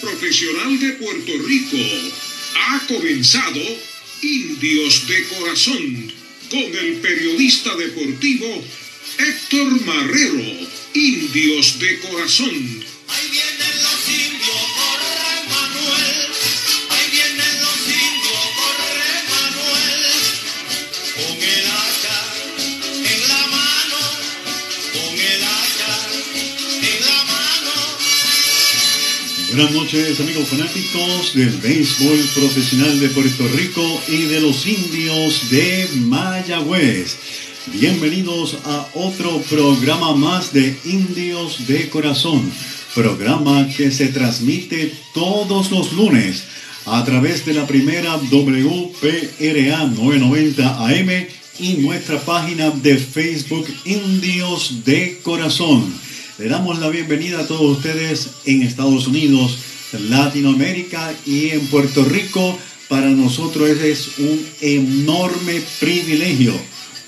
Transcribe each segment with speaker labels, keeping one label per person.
Speaker 1: profesional de Puerto Rico. Ha comenzado Indios de Corazón con el periodista deportivo Héctor Marrero. Indios de Corazón.
Speaker 2: Buenas noches amigos fanáticos del béisbol profesional de Puerto Rico y de los indios de Mayagüez. Bienvenidos a otro programa más de Indios de Corazón, programa que se transmite todos los lunes a través de la primera WPRA 990 AM y nuestra página de Facebook Indios de Corazón. Le damos la bienvenida a todos ustedes en Estados Unidos, Latinoamérica y en Puerto Rico. Para nosotros es un enorme privilegio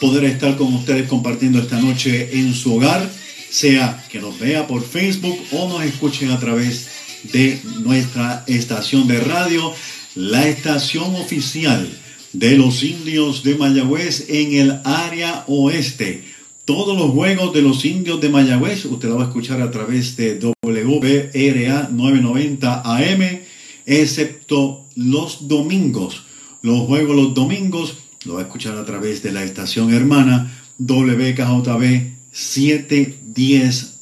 Speaker 2: poder estar con ustedes compartiendo esta noche en su hogar, sea que nos vea por Facebook o nos escuchen a través de nuestra estación de radio, la estación oficial de los indios de Mayagüez en el área oeste. Todos los juegos de los indios de Mayagüez, usted lo va a escuchar a través de WRA 990 AM, excepto los domingos. Los juegos los domingos lo va a escuchar a través de la estación hermana WKJB 710.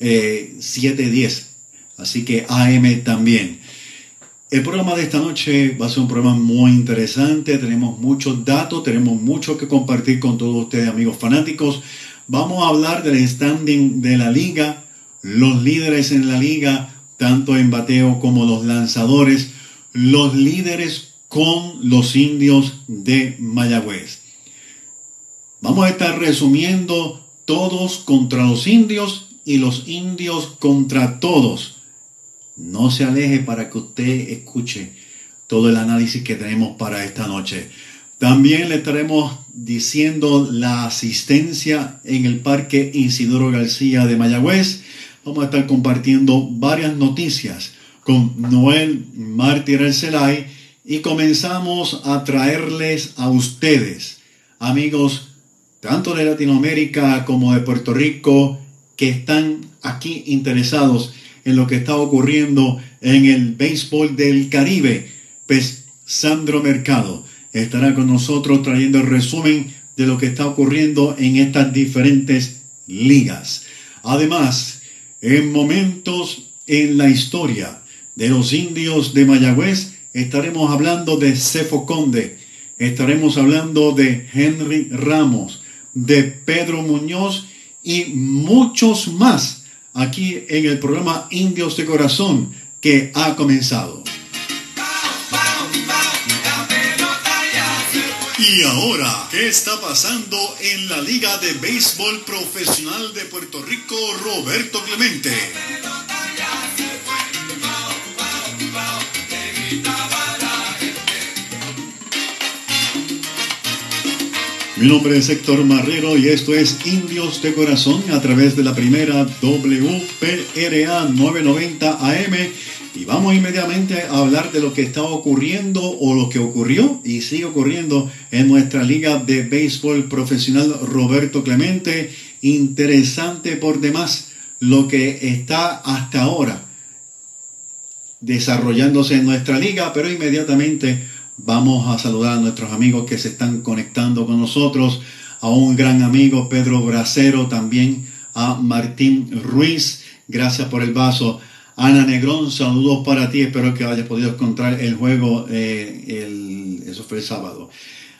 Speaker 2: eh, 710. Así que AM también. El programa de esta noche va a ser un programa muy interesante. Tenemos muchos datos, tenemos mucho que compartir con todos ustedes, amigos fanáticos. Vamos a hablar del standing de la liga, los líderes en la liga, tanto en bateo como los lanzadores, los líderes con los indios de Mayagüez. Vamos a estar resumiendo todos contra los indios y los indios contra todos. No se aleje para que usted escuche todo el análisis que tenemos para esta noche. También le estaremos diciendo la asistencia en el Parque Isidoro García de Mayagüez. Vamos a estar compartiendo varias noticias con Noel Mártir El Celay y comenzamos a traerles a ustedes, amigos, tanto de Latinoamérica como de Puerto Rico, que están aquí interesados en lo que está ocurriendo en el béisbol del Caribe. Pues Sandro Mercado estará con nosotros trayendo el resumen de lo que está ocurriendo en estas diferentes ligas. Además, en momentos en la historia de los indios de Mayagüez, estaremos hablando de Cefo Conde, estaremos hablando de Henry Ramos, de Pedro Muñoz y muchos más aquí en el programa Indios de Corazón que ha comenzado. Y ahora, ¿qué está pasando en la Liga de Béisbol Profesional de Puerto Rico, Roberto Clemente? Mi nombre es Héctor Marrero y esto es Indios de Corazón a través de la primera WPRA 990 AM. Y vamos inmediatamente a hablar de lo que está ocurriendo o lo que ocurrió y sigue ocurriendo en nuestra liga de béisbol profesional Roberto Clemente. Interesante por demás lo que está hasta ahora desarrollándose en nuestra liga, pero inmediatamente vamos a saludar a nuestros amigos que se están conectando con nosotros, a un gran amigo Pedro Bracero, también a Martín Ruiz, gracias por el vaso. Ana Negrón, saludos para ti, espero que hayas podido encontrar el juego, eh, el- eso el sábado.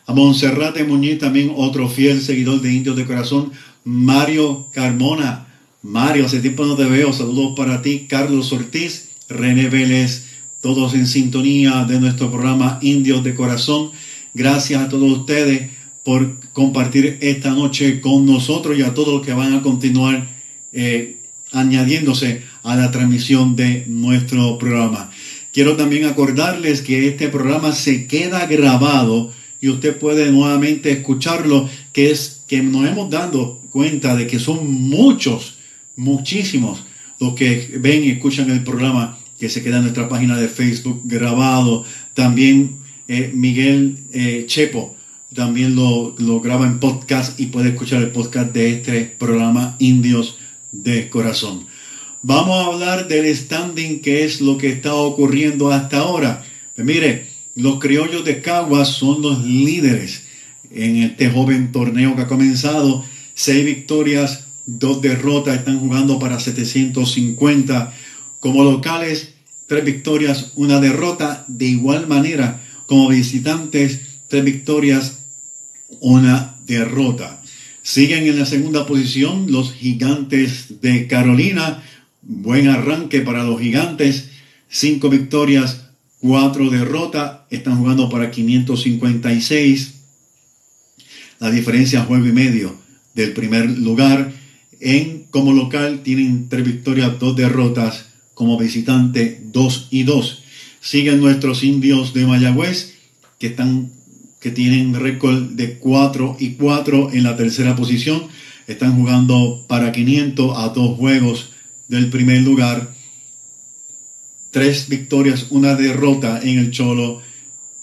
Speaker 2: A Monserrate Muñiz, también otro fiel seguidor de Indios de Corazón, Mario Carmona. Mario, hace tiempo no te veo, saludos para ti. Carlos Ortiz, René Vélez, todos en sintonía de nuestro programa Indios de Corazón. Gracias a todos ustedes por compartir esta noche con nosotros y a todos los que van a continuar eh, añadiéndose a la transmisión de nuestro programa. Quiero también acordarles que este programa se queda grabado y usted puede nuevamente escucharlo, que es que nos hemos dado cuenta de que son muchos, muchísimos los que ven y escuchan el programa que se queda en nuestra página de Facebook grabado. También eh, Miguel eh, Chepo también lo, lo graba en podcast y puede escuchar el podcast de este programa Indios de Corazón. Vamos a hablar del standing, que es lo que está ocurriendo hasta ahora. Pues mire, los criollos de Caguas son los líderes en este joven torneo que ha comenzado. Seis victorias, dos derrotas, están jugando para 750. Como locales, tres victorias, una derrota. De igual manera, como visitantes, tres victorias, una derrota. Siguen en la segunda posición los gigantes de Carolina. Buen arranque para los gigantes. Cinco victorias, cuatro derrotas. Están jugando para 556. La diferencia juego y medio del primer lugar. En como local tienen tres victorias, dos derrotas. Como visitante, dos y dos. Siguen nuestros indios de Mayagüez que están que tienen récord de 4 y 4 en la tercera posición. Están jugando para 500 a dos juegos del primer lugar. Tres victorias, una derrota en el Cholo.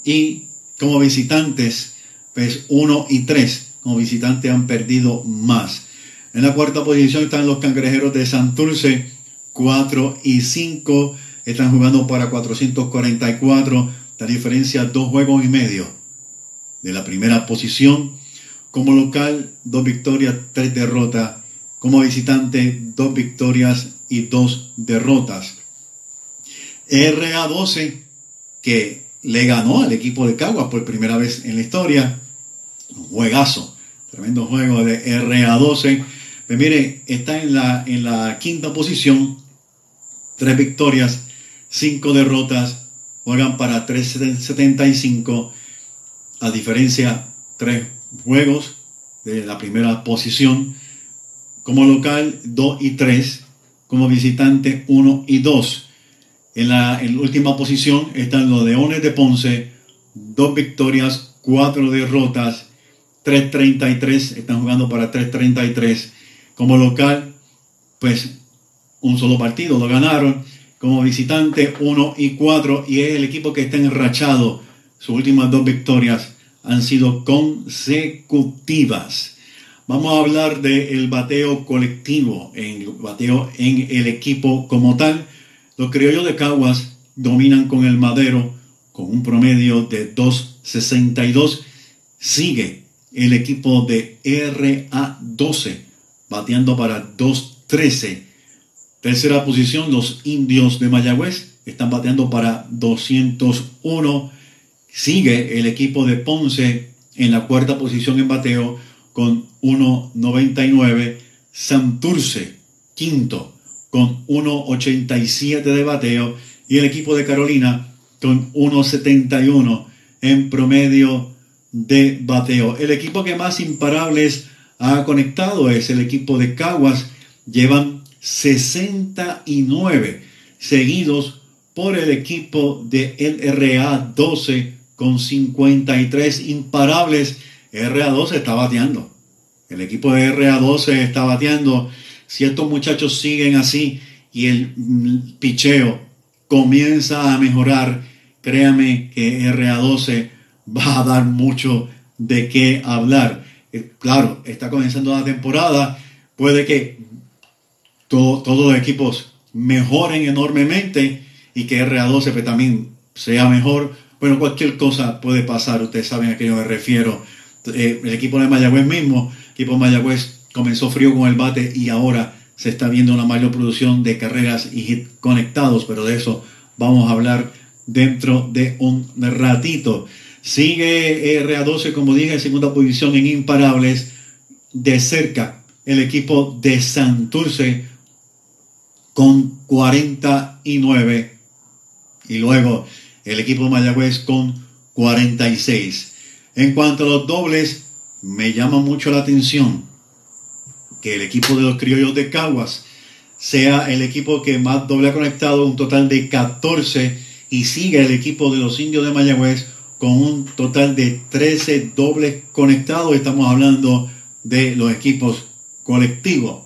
Speaker 2: Y como visitantes, pues 1 y 3. Como visitantes han perdido más. En la cuarta posición están los cangrejeros de Santurce, 4 y 5. Están jugando para 444. La diferencia, dos juegos y medio de la primera posición. Como local, dos victorias, tres derrotas. Como visitante, dos victorias y dos derrotas. RA12, que le ganó al equipo de Caguas por primera vez en la historia. Un juegazo, tremendo juego de RA12. Pues mire, está en la, en la quinta posición, tres victorias, cinco derrotas, juegan para 3.75 a diferencia, tres juegos de la primera posición. Como local, 2 y 3. Como visitante, 1 y 2. En la, última posición están los Leones de Ponce, dos victorias, cuatro derrotas, 3.33. Están jugando para 3.33. Como local, pues un solo partido lo ganaron. Como visitante, 1 y 4. Y es el equipo que está enrachado sus últimas dos victorias han sido consecutivas. Vamos a hablar del bateo colectivo, el bateo en el equipo como tal. Los criollos de Caguas dominan con el madero con un promedio de 2.62. Sigue el equipo de RA12 bateando para 2.13. Tercera posición, los indios de Mayagüez están bateando para 201. Sigue el equipo de Ponce en la cuarta posición en bateo con 1.99. Santurce, quinto, con 1.87 de bateo. Y el equipo de Carolina con 1.71 en promedio de bateo. El equipo que más imparables ha conectado es el equipo de Caguas. Llevan 69 seguidos por el equipo de LRA 12 con 53 imparables. RA12 está bateando. El equipo de RA12 está bateando. Si estos muchachos siguen así y el picheo comienza a mejorar, créame que RA12 va a dar mucho de qué hablar. Eh, claro, está comenzando la temporada. Puede que todos los equipos mejoren enormemente y que RA12 pues, también sea mejor bueno, cualquier cosa puede pasar, ustedes saben a qué yo me refiero. Eh, el equipo de Mayagüez mismo, el equipo de Mayagüez comenzó frío con el bate y ahora se está viendo una mayor producción de carreras y hit conectados, pero de eso vamos a hablar dentro de un ratito. Sigue RA12, como dije, en segunda posición en imparables. De cerca, el equipo de Santurce con 49. Y luego el equipo de Mayagüez con 46. En cuanto a los dobles, me llama mucho la atención que el equipo de los criollos de Caguas sea el equipo que más doble ha conectado, un total de 14, y sigue el equipo de los indios de Mayagüez con un total de 13 dobles conectados. Estamos hablando de los equipos colectivos.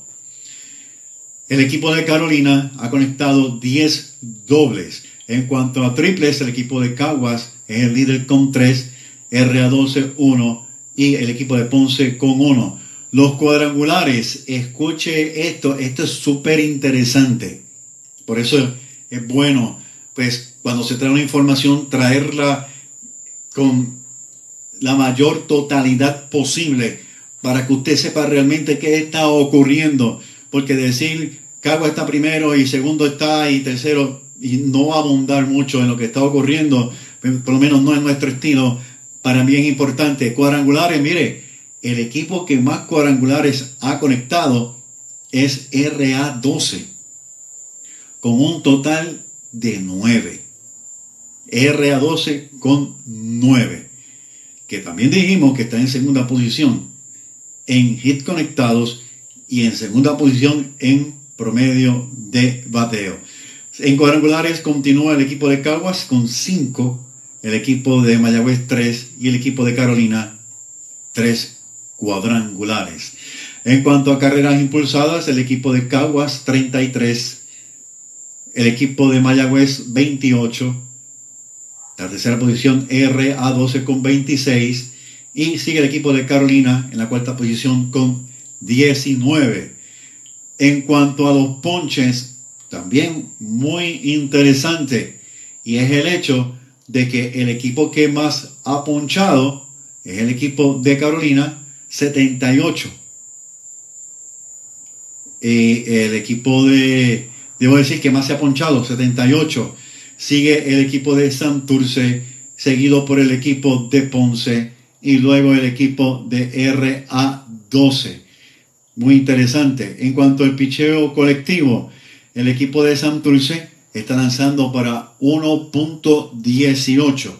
Speaker 2: El equipo de Carolina ha conectado 10 dobles. En cuanto a triples, el equipo de Caguas es el líder con 3, RA12 1 y el equipo de Ponce con 1. Los cuadrangulares, escuche esto, esto es súper interesante. Por eso es bueno, pues cuando se trae una información, traerla con la mayor totalidad posible para que usted sepa realmente qué está ocurriendo. Porque decir Cagua está primero y segundo está y tercero y no abundar mucho en lo que está ocurriendo, por lo menos no es nuestro estilo, para mí es importante. Cuadrangulares, mire, el equipo que más cuadrangulares ha conectado es RA12, con un total de 9. RA12 con 9, que también dijimos que está en segunda posición en hit conectados y en segunda posición en promedio de bateo. En cuadrangulares continúa el equipo de Caguas con 5, el equipo de Mayagüez 3 y el equipo de Carolina 3 cuadrangulares. En cuanto a carreras impulsadas, el equipo de Caguas 33, el equipo de Mayagüez 28, la tercera posición RA12 con 26 y sigue el equipo de Carolina en la cuarta posición con 19. En cuanto a los ponches, también muy interesante y es el hecho de que el equipo que más ha ponchado es el equipo de Carolina 78. Y el equipo de, debo decir que más se ha ponchado, 78. Sigue el equipo de Santurce, seguido por el equipo de Ponce y luego el equipo de RA12. Muy interesante. En cuanto al picheo colectivo, el equipo de Santurce está lanzando para 1.18.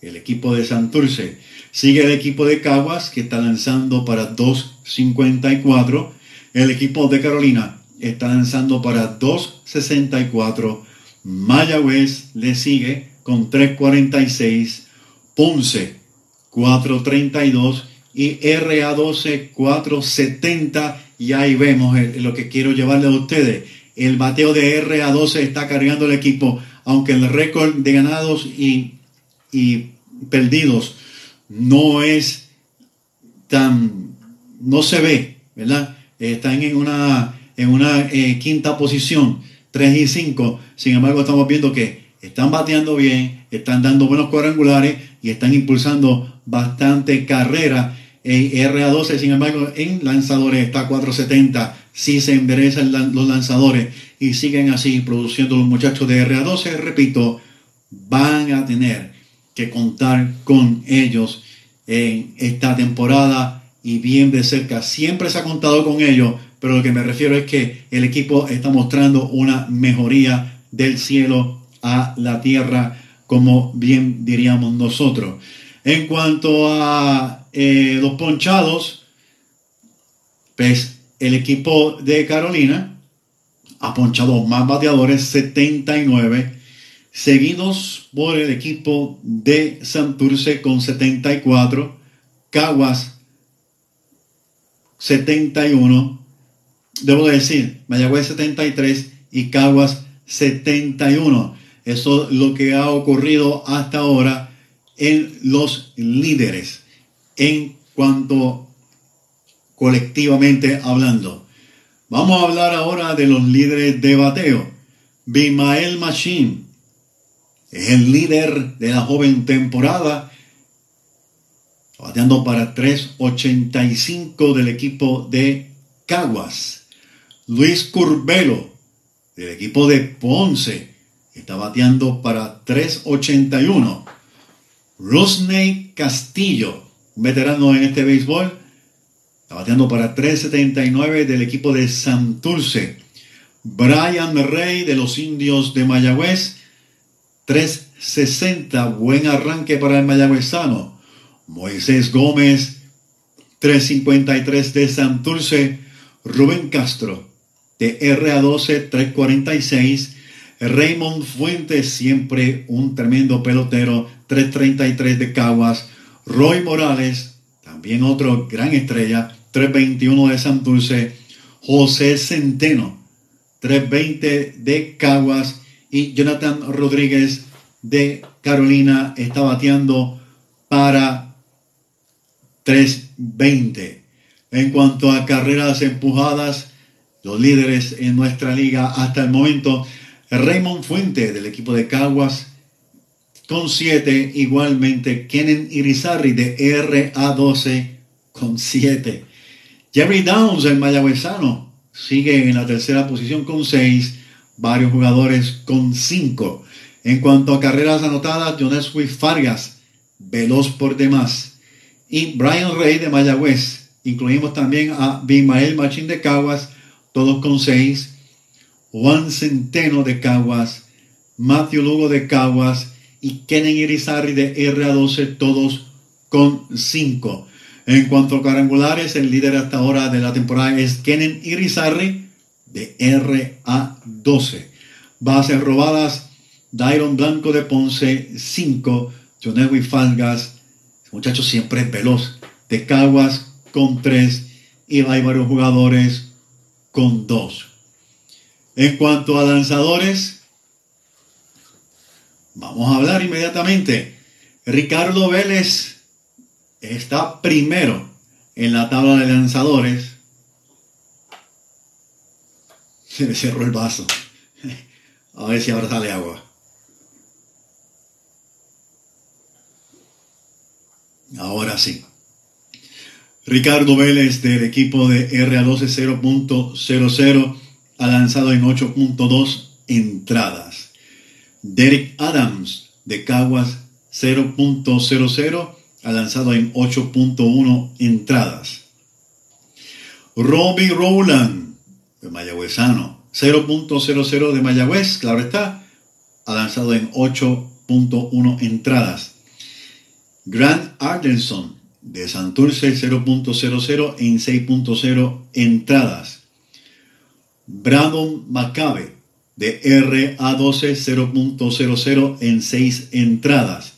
Speaker 2: El equipo de Santurce. Sigue el equipo de Caguas que está lanzando para 2.54. El equipo de Carolina está lanzando para 2.64. Mayagüez le sigue con 3.46. Ponce 4.32 y RA12 4.70. Y ahí vemos lo que quiero llevarle a ustedes. El bateo de RA12 está cargando el equipo, aunque el récord de ganados y, y perdidos no es tan, no se ve, ¿verdad? Están en una, en una eh, quinta posición, 3 y 5. Sin embargo, estamos viendo que están bateando bien, están dando buenos cuadrangulares y están impulsando bastante carrera. Eh, RA12, sin embargo, en lanzadores está 470. Si se enderezan los lanzadores y siguen así produciendo los muchachos de RA12, repito, van a tener que contar con ellos en esta temporada y bien de cerca. Siempre se ha contado con ellos, pero lo que me refiero es que el equipo está mostrando una mejoría del cielo a la tierra, como bien diríamos nosotros. En cuanto a eh, los ponchados, pues el equipo de Carolina ha ponchado más bateadores, 79 seguidos por el equipo de Santurce con 74, Caguas 71, debo decir, Mayagüez 73 y Caguas 71. Eso es lo que ha ocurrido hasta ahora en los líderes en cuanto colectivamente hablando. Vamos a hablar ahora de los líderes de bateo. Bimael Machine es el líder de la joven temporada, bateando para 3.85 del equipo de Caguas. Luis Curbelo, del equipo de Ponce, está bateando para 3.81. Rosney Castillo, un veterano en este béisbol, está bateando para 3.79 del equipo de Santurce. Brian Rey de los Indios de Mayagüez 360, buen arranque para el mayagüezano. Moisés Gómez, 353 de Santurce. Rubén Castro, de RA12, 346. Raymond Fuentes, siempre un tremendo pelotero, 333 de Caguas. Roy Morales, también otro gran estrella, 321 de Santurce. José Centeno, 320 de Caguas y Jonathan Rodríguez de Carolina está bateando para 320. En cuanto a carreras empujadas, los líderes en nuestra liga hasta el momento, Raymond Fuente del equipo de Caguas con 7, igualmente Kenen Irizarry de RA12 con 7. Jerry Downs, el mayagüezano, sigue en la tercera posición con 6, varios jugadores con 5. En cuanto a carreras anotadas, Jonas Fargas, veloz por demás. Y Brian Rey de Mayagüez. Incluimos también a Bimael Machín de Caguas, todos con 6. Juan Centeno de Caguas, Matthew Lugo de Caguas y Kenen Irizarry de RA12, todos con 5. En cuanto a cuadrangulares, el líder hasta ahora de la temporada es Kenen Irizarry de RA12. Bases robadas, Dairon Blanco de Ponce 5, Jonewi Falgas, muchacho siempre es veloz, de Caguas con 3 y hay varios jugadores con 2. En cuanto a lanzadores, vamos a hablar inmediatamente. Ricardo Vélez está primero en la tabla de lanzadores. Se le cerró el vaso. A ver si ahora sale agua. Ahora sí. Ricardo Vélez del equipo de RA12 0.00 ha lanzado en 8.2 entradas. Derek Adams de Caguas 0.00 ha lanzado en 8.1 entradas. Robbie Rowland, de Mayagüezano, 0.00 de Mayagüez, claro está, ha lanzado en 8.1 entradas. Grant Ardenson, de Santurce, 0.00 en 6.0 entradas. Brandon Macabe, de RA12, 0.00 en 6 entradas.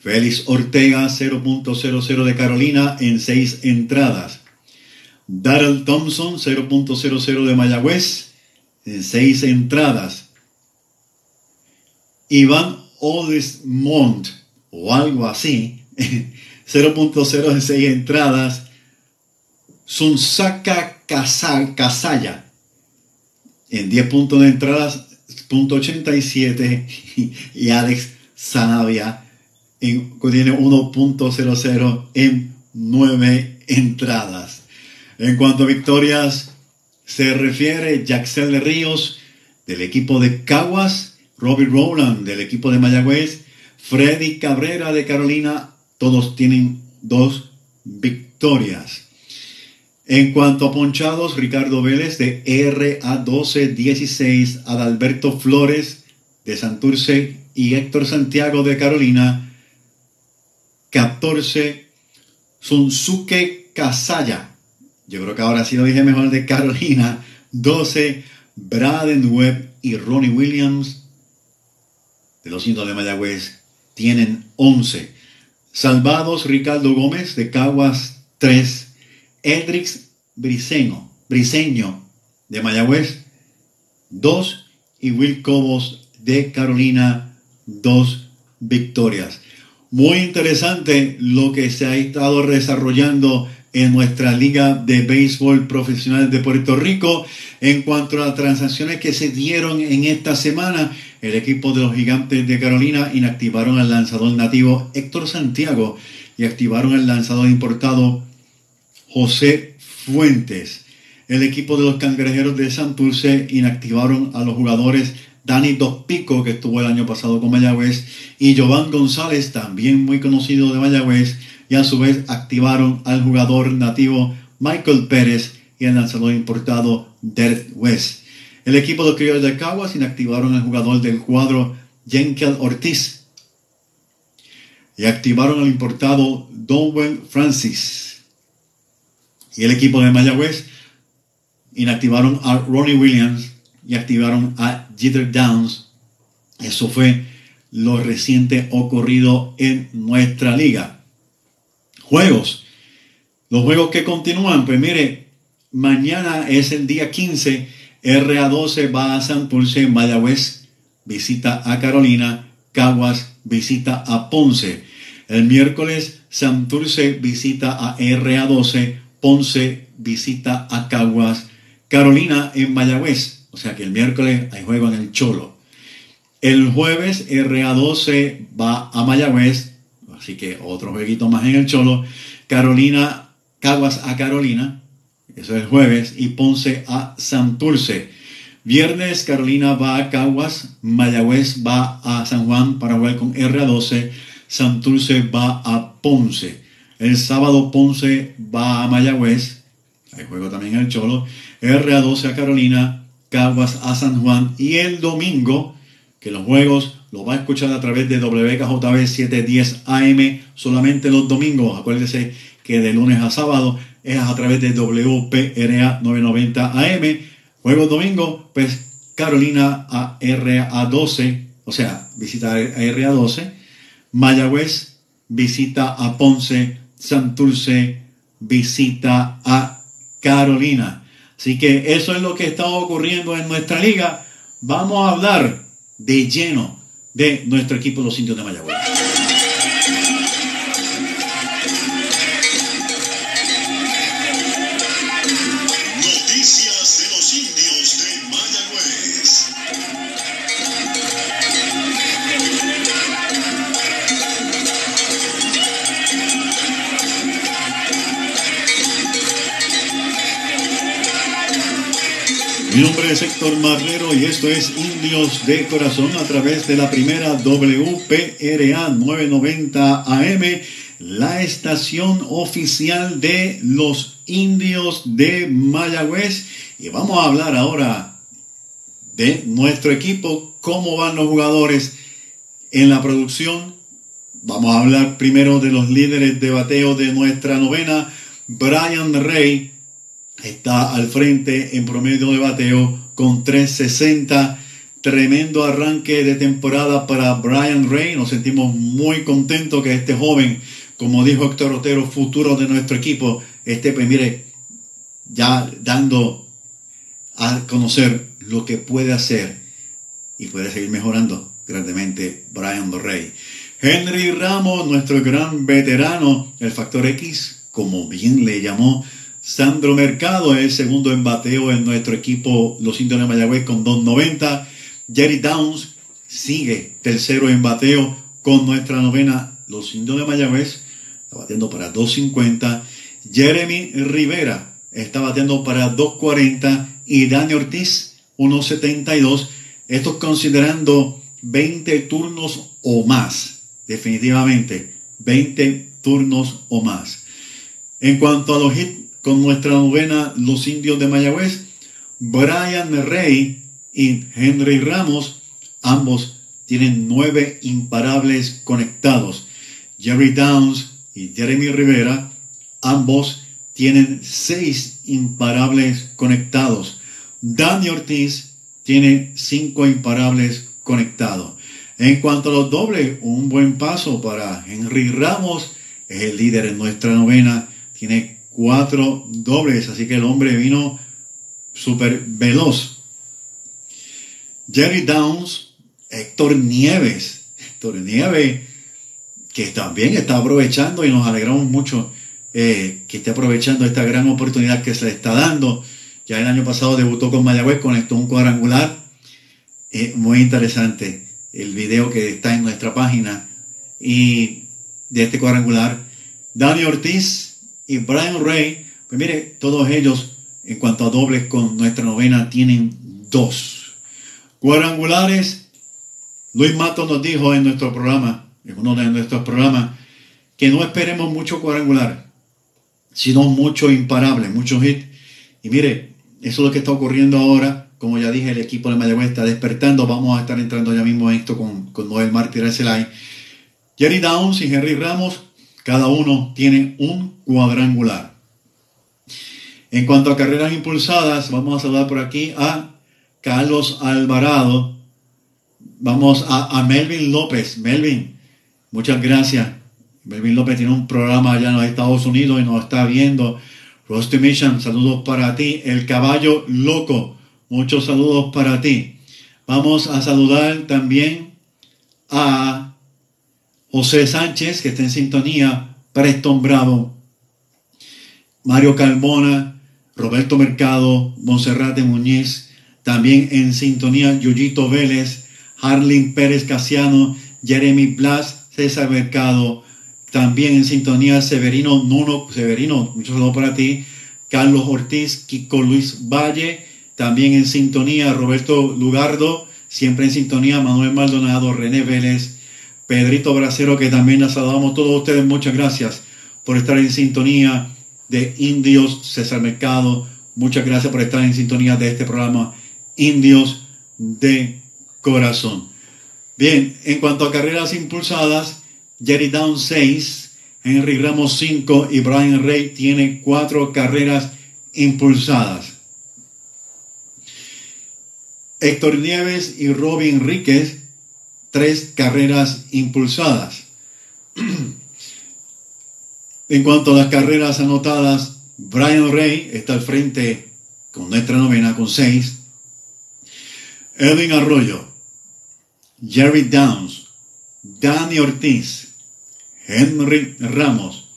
Speaker 2: Félix Ortega 0.00 de Carolina en 6 entradas. Darrell Thompson 0.00 de Mayagüez en 6 entradas. Iván Odesmont o algo así 0.0 en 6 entradas. Sunsaka Kasaya en 10 puntos de entradas, .87 y Alex Sanavia tiene 1.00 en 9 entradas. En cuanto a victorias se refiere, Jaxel Ríos del equipo de Caguas, Robbie Rowland del equipo de Mayagüez, Freddy Cabrera de Carolina, todos tienen dos victorias. En cuanto a ponchados, Ricardo Vélez de RA1216, Adalberto Flores de Santurce y Héctor Santiago de Carolina 14, Sunsuke Kasaya. Yo creo que ahora sí lo dije mejor de Carolina. 12, Braden Webb y Ronnie Williams de los indios de Mayagüez tienen 11. Salvados Ricardo Gómez de Caguas 3. Edrix Briseño, Briseño de Mayagüez 2. Y Will Cobos de Carolina 2 victorias. Muy interesante lo que se ha estado desarrollando en nuestra Liga de Béisbol Profesional de Puerto Rico. En cuanto a las transacciones que se dieron en esta semana, el equipo de los Gigantes de Carolina inactivaron al lanzador nativo Héctor Santiago y activaron al lanzador importado José Fuentes. El equipo de los Cangrejeros de Santurce inactivaron a los jugadores Dani Dos Pico, que estuvo el año pasado con Mayagüez, y Jovan González, también muy conocido de Mayagüez, y a su vez activaron al jugador nativo Michael Pérez y al lanzador importado Derek West. El equipo de criollos de Caguas inactivaron al jugador del cuadro Jenkel Ortiz y activaron al importado Donwen Francis. Y el equipo de Mayagüez inactivaron a Ronnie Williams y activaron a Jeter Downs. Eso fue lo reciente ocurrido en nuestra liga. Juegos. Los juegos que continúan, pues mire, mañana es el día 15 RA12 va a Santurce, Mayagüez visita a Carolina, Caguas visita a Ponce. El miércoles Santurce visita a RA12, Ponce visita a Caguas, Carolina en Mayagüez. O sea que el miércoles hay juego en el Cholo. El jueves RA12 va a Mayagüez, así que otro jueguito más en el Cholo. Carolina, Caguas a Carolina, eso es el jueves, y Ponce a Santurce. Viernes Carolina va a Caguas, Mayagüez va a San Juan para jugar con RA12, Santurce va a Ponce. El sábado Ponce va a Mayagüez, hay juego también el Cholo, RA12 a Carolina, Caguas a San Juan y el domingo, que los juegos lo va a escuchar a través de WKJB 710 AM solamente los domingos. Acuérdese que de lunes a sábado es a través de WPRA 990 AM. Juegos domingo, pues Carolina a RA12, o sea, visita a RA12. Mayagüez visita a Ponce. Santurce visita a Carolina. Así que eso es lo que está ocurriendo en nuestra liga. Vamos a hablar de lleno de nuestro equipo Los Indios de Mayagüez. Mi nombre es Héctor Marrero y esto es Indios de Corazón a través de la primera WPRA 990 AM, la estación oficial de los Indios de Mayagüez. Y vamos a hablar ahora de nuestro equipo, cómo van los jugadores en la producción. Vamos a hablar primero de los líderes de bateo de nuestra novena. Brian Rey está al frente en promedio de bateo con 360. Tremendo arranque de temporada para Brian Rey. Nos sentimos muy contentos que este joven, como dijo Héctor Otero, futuro de nuestro equipo, esté, pues mire, ya dando a conocer lo que puede hacer y puede seguir mejorando grandemente Brian Rey. Henry Ramos, nuestro gran veterano, el factor X, como bien le llamó Sandro Mercado, es segundo en bateo en nuestro equipo, los indios de Mayagüez, con 2.90. Jerry Downs sigue tercero en bateo con nuestra novena, los indios de Mayagüez, está batiendo para 2.50. Jeremy Rivera está bateando para 2.40 y Dani Ortiz 1.72. Estos considerando 20 turnos o más, definitivamente, 20 turnos o más. En cuanto a los hits con nuestra novena Los Indios de Mayagüez, Brian Rey y Henry Ramos, ambos tienen nueve imparables conectados. Jerry Downs y Jeremy Rivera, ambos tienen seis imparables conectados. Danny Ortiz tiene cinco imparables conectados. En cuanto a los dobles, un buen paso para Henry Ramos, es el líder en nuestra novena, tiene cuatro dobles, así que el hombre vino súper veloz. Jerry Downs, Héctor Nieves, Héctor Nieves, que también está aprovechando y nos alegramos mucho eh, que esté aprovechando esta gran oportunidad que se le está dando. Ya el año pasado debutó con Mayagüez, conectó un cuadrangular. Eh, muy interesante el video que está en nuestra página y de este cuadrangular. Dani Ortiz y Brian Ray, pues mire, todos ellos en cuanto a dobles con nuestra novena tienen dos. Cuadrangulares, Luis Mato nos dijo en nuestro programa, en uno de nuestros programas, que no esperemos mucho cuadrangular, sino mucho imparable, mucho hit. Y mire, eso es lo que está ocurriendo ahora. Como ya dije, el equipo de Mayagüez está despertando. Vamos a estar entrando ya mismo en esto con, con Noel Mártir Arcelay. Jerry Downs y Henry Ramos, cada uno tiene un cuadrangular. En cuanto a carreras impulsadas, vamos a saludar por aquí a Carlos Alvarado. Vamos a, Melvin López. Melvin, muchas gracias. Melvin López tiene un programa allá en los Estados Unidos y nos está viendo. Rusty Mission, saludos para ti. El caballo loco. Muchos saludos para ti. Vamos a saludar también a José Sánchez, que está en sintonía, Preston Bravo, Mario Carmona, Roberto Mercado, Monserrate Muñiz, también en sintonía Yuyito Vélez, Harlin Pérez Casiano, Jeremy Blas, César Mercado, también en sintonía Severino Nuno, Severino, muchos saludos para ti, Carlos Ortiz, Kiko Luis Valle, también en sintonía Roberto Lugardo, siempre en sintonía Manuel Maldonado, René Vélez, Pedrito Bracero, que también les saludamos todos ustedes, muchas gracias por estar en sintonía de Indios, César Mercado, muchas gracias por estar en sintonía de este programa Indios de Corazón. Bien, en cuanto a carreras impulsadas, Jerry Down 6, Henry Ramos 5 y Brian Ray tiene cuatro carreras impulsadas. Héctor Nieves y Robin Enríquez, tres carreras impulsadas. en cuanto a las carreras anotadas, Brian Ray está al frente con nuestra novena con seis. Edwin Arroyo, Jerry Downs, Danny Ortiz, Henry Ramos,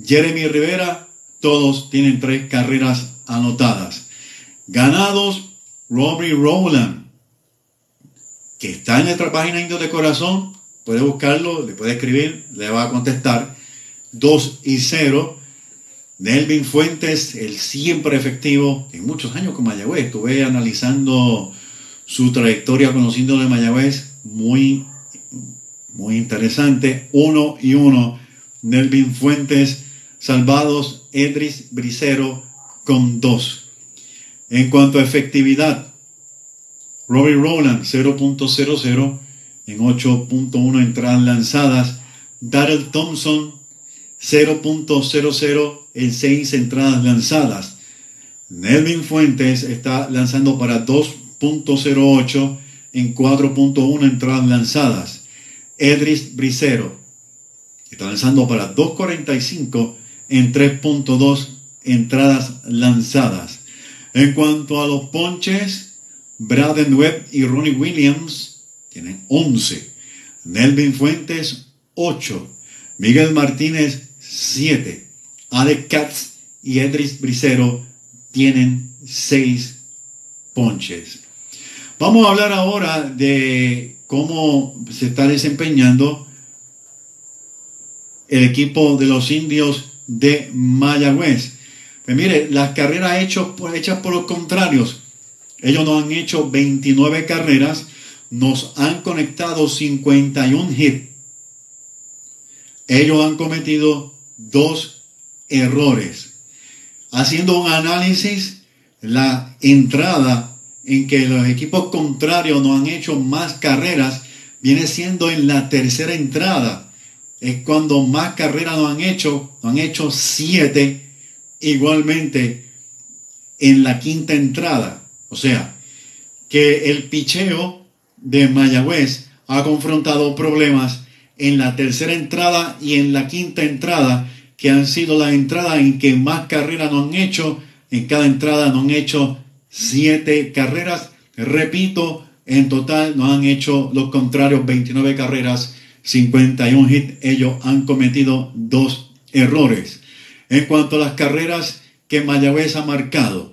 Speaker 2: Jeremy Rivera, todos tienen tres carreras anotadas. Ganados, Robbie Rowland, que está en nuestra página Indio de Corazón, puede buscarlo, le puede escribir, le va a contestar. 2 y 0. Nelvin Fuentes, el siempre efectivo, en muchos años con Mayagüez. Estuve analizando su trayectoria conociendo de Mayagüez, muy, muy interesante. 1 y 1. Nelvin Fuentes, salvados Edris Bricero con 2. En cuanto a efectividad, Robbie Rowland 0.00 en 8.1 entradas lanzadas. Darrell Thompson 0.00 en 6 entradas lanzadas. Nelvin Fuentes está lanzando para 2.08 en 4.1 entradas lanzadas. Edris Bricero está lanzando para 2.45 en 3.2 entradas lanzadas. En cuanto a los ponches, Braden Webb y Ronnie Williams tienen 11. Nelvin Fuentes, 8. Miguel Martínez, 7. Alec Katz y Edris Bricero tienen 6 ponches. Vamos a hablar ahora de cómo se está desempeñando el equipo de los indios de Mayagüez. Pues mire, las carreras hechas por, hechas por los contrarios, ellos nos han hecho 29 carreras, nos han conectado 51 hits. Ellos han cometido dos errores. Haciendo un análisis, la entrada en que los equipos contrarios nos han hecho más carreras viene siendo en la tercera entrada. Es cuando más carreras nos han hecho, nos han hecho siete igualmente en la quinta entrada. O sea, que el picheo de Mayagüez ha confrontado problemas en la tercera entrada y en la quinta entrada, que han sido las entradas en que más carreras nos han hecho. En cada entrada nos han hecho siete carreras. Repito, en total nos han hecho los contrarios 29 carreras, 51 hits. Ellos han cometido dos errores. En cuanto a las carreras que Mayagüez ha marcado,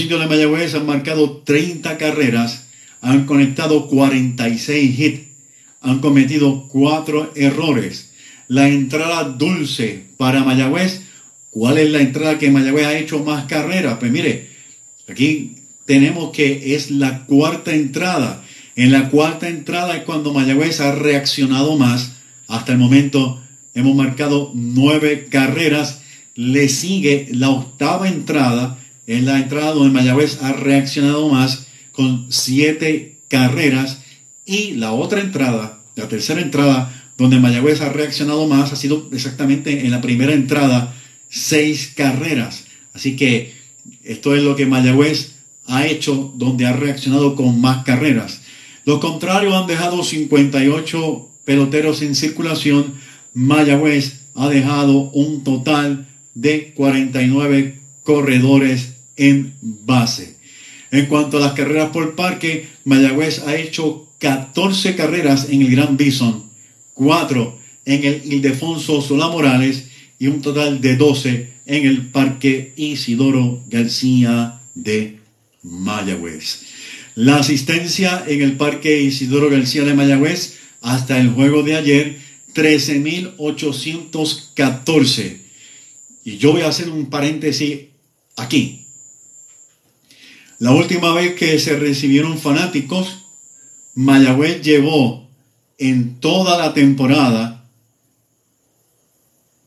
Speaker 2: indios de Mayagüez han marcado 30 carreras, han conectado 46 hits, han cometido 4 errores. La entrada dulce para Mayagüez, ¿cuál es la entrada que Mayagüez ha hecho más carreras? Pues mire, aquí tenemos que es la cuarta entrada. En la cuarta entrada es cuando Mayagüez ha reaccionado más. Hasta el momento hemos marcado nueve carreras. Le sigue la octava entrada, es la entrada donde Mayagüez ha reaccionado más con siete carreras. Y la otra entrada, la tercera entrada, donde Mayagüez ha reaccionado más, ha sido exactamente en la primera entrada, seis carreras. Así que esto es lo que Mayagüez ha hecho, donde ha reaccionado con más carreras. Los contrarios han dejado 58 peloteros en circulación Mayagüez ha dejado un total de 49 corredores en base. En cuanto a las carreras por parque, Mayagüez ha hecho 14 carreras en el Gran Bison, 4 en el Ildefonso Solá Morales y un total de 12 en el Parque Isidoro García de Mayagüez. La asistencia en el Parque Isidoro García de Mayagüez hasta el juego de ayer, 13.814. Y yo voy a hacer un paréntesis aquí. La última vez que se recibieron fanáticos, Mayagüez llevó en toda la temporada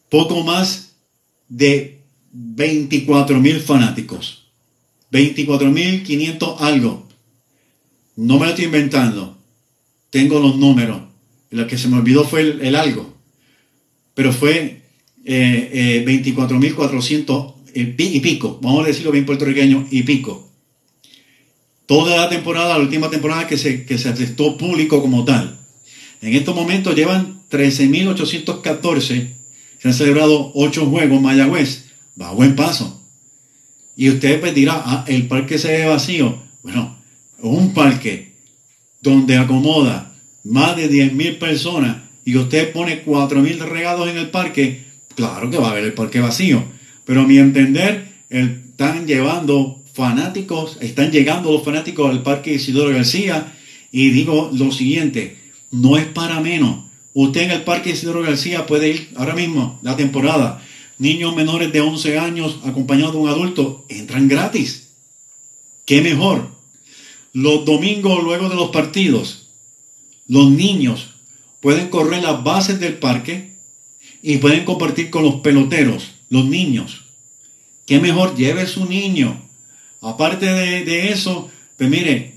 Speaker 2: poco más de 24 mil fanáticos. 24 mil 500 algo. No me lo estoy inventando. Tengo los números. Lo que se me olvidó fue el, algo. Pero fue eh, 24 eh, mil 400 eh, y pico. Vamos a decirlo bien puertorriqueño y pico. Toda la temporada, la última temporada que se, que se público como tal. En estos momentos llevan 13.814. Se han celebrado 8 juegos Mayagüez. Va a buen paso. Y usted pues dirá, ah, el parque se ve vacío. Bueno, un parque donde acomoda más de 10.000 personas y usted pone 4.000 regados en el parque, claro que va a haber el parque vacío. Pero a mi entender, están llevando fanáticos, están llegando los fanáticos al Parque Isidoro García. Y digo lo siguiente, no es para menos. Usted en el Parque Isidoro García puede ir ahora mismo, la temporada. Niños menores de 11 años acompañados de un adulto entran gratis. ¿Qué mejor? Los domingos luego de los partidos, los niños pueden correr las bases del parque y pueden compartir con los peloteros, los niños. ¿Qué mejor? Lleve su niño Aparte de, eso, pues mire,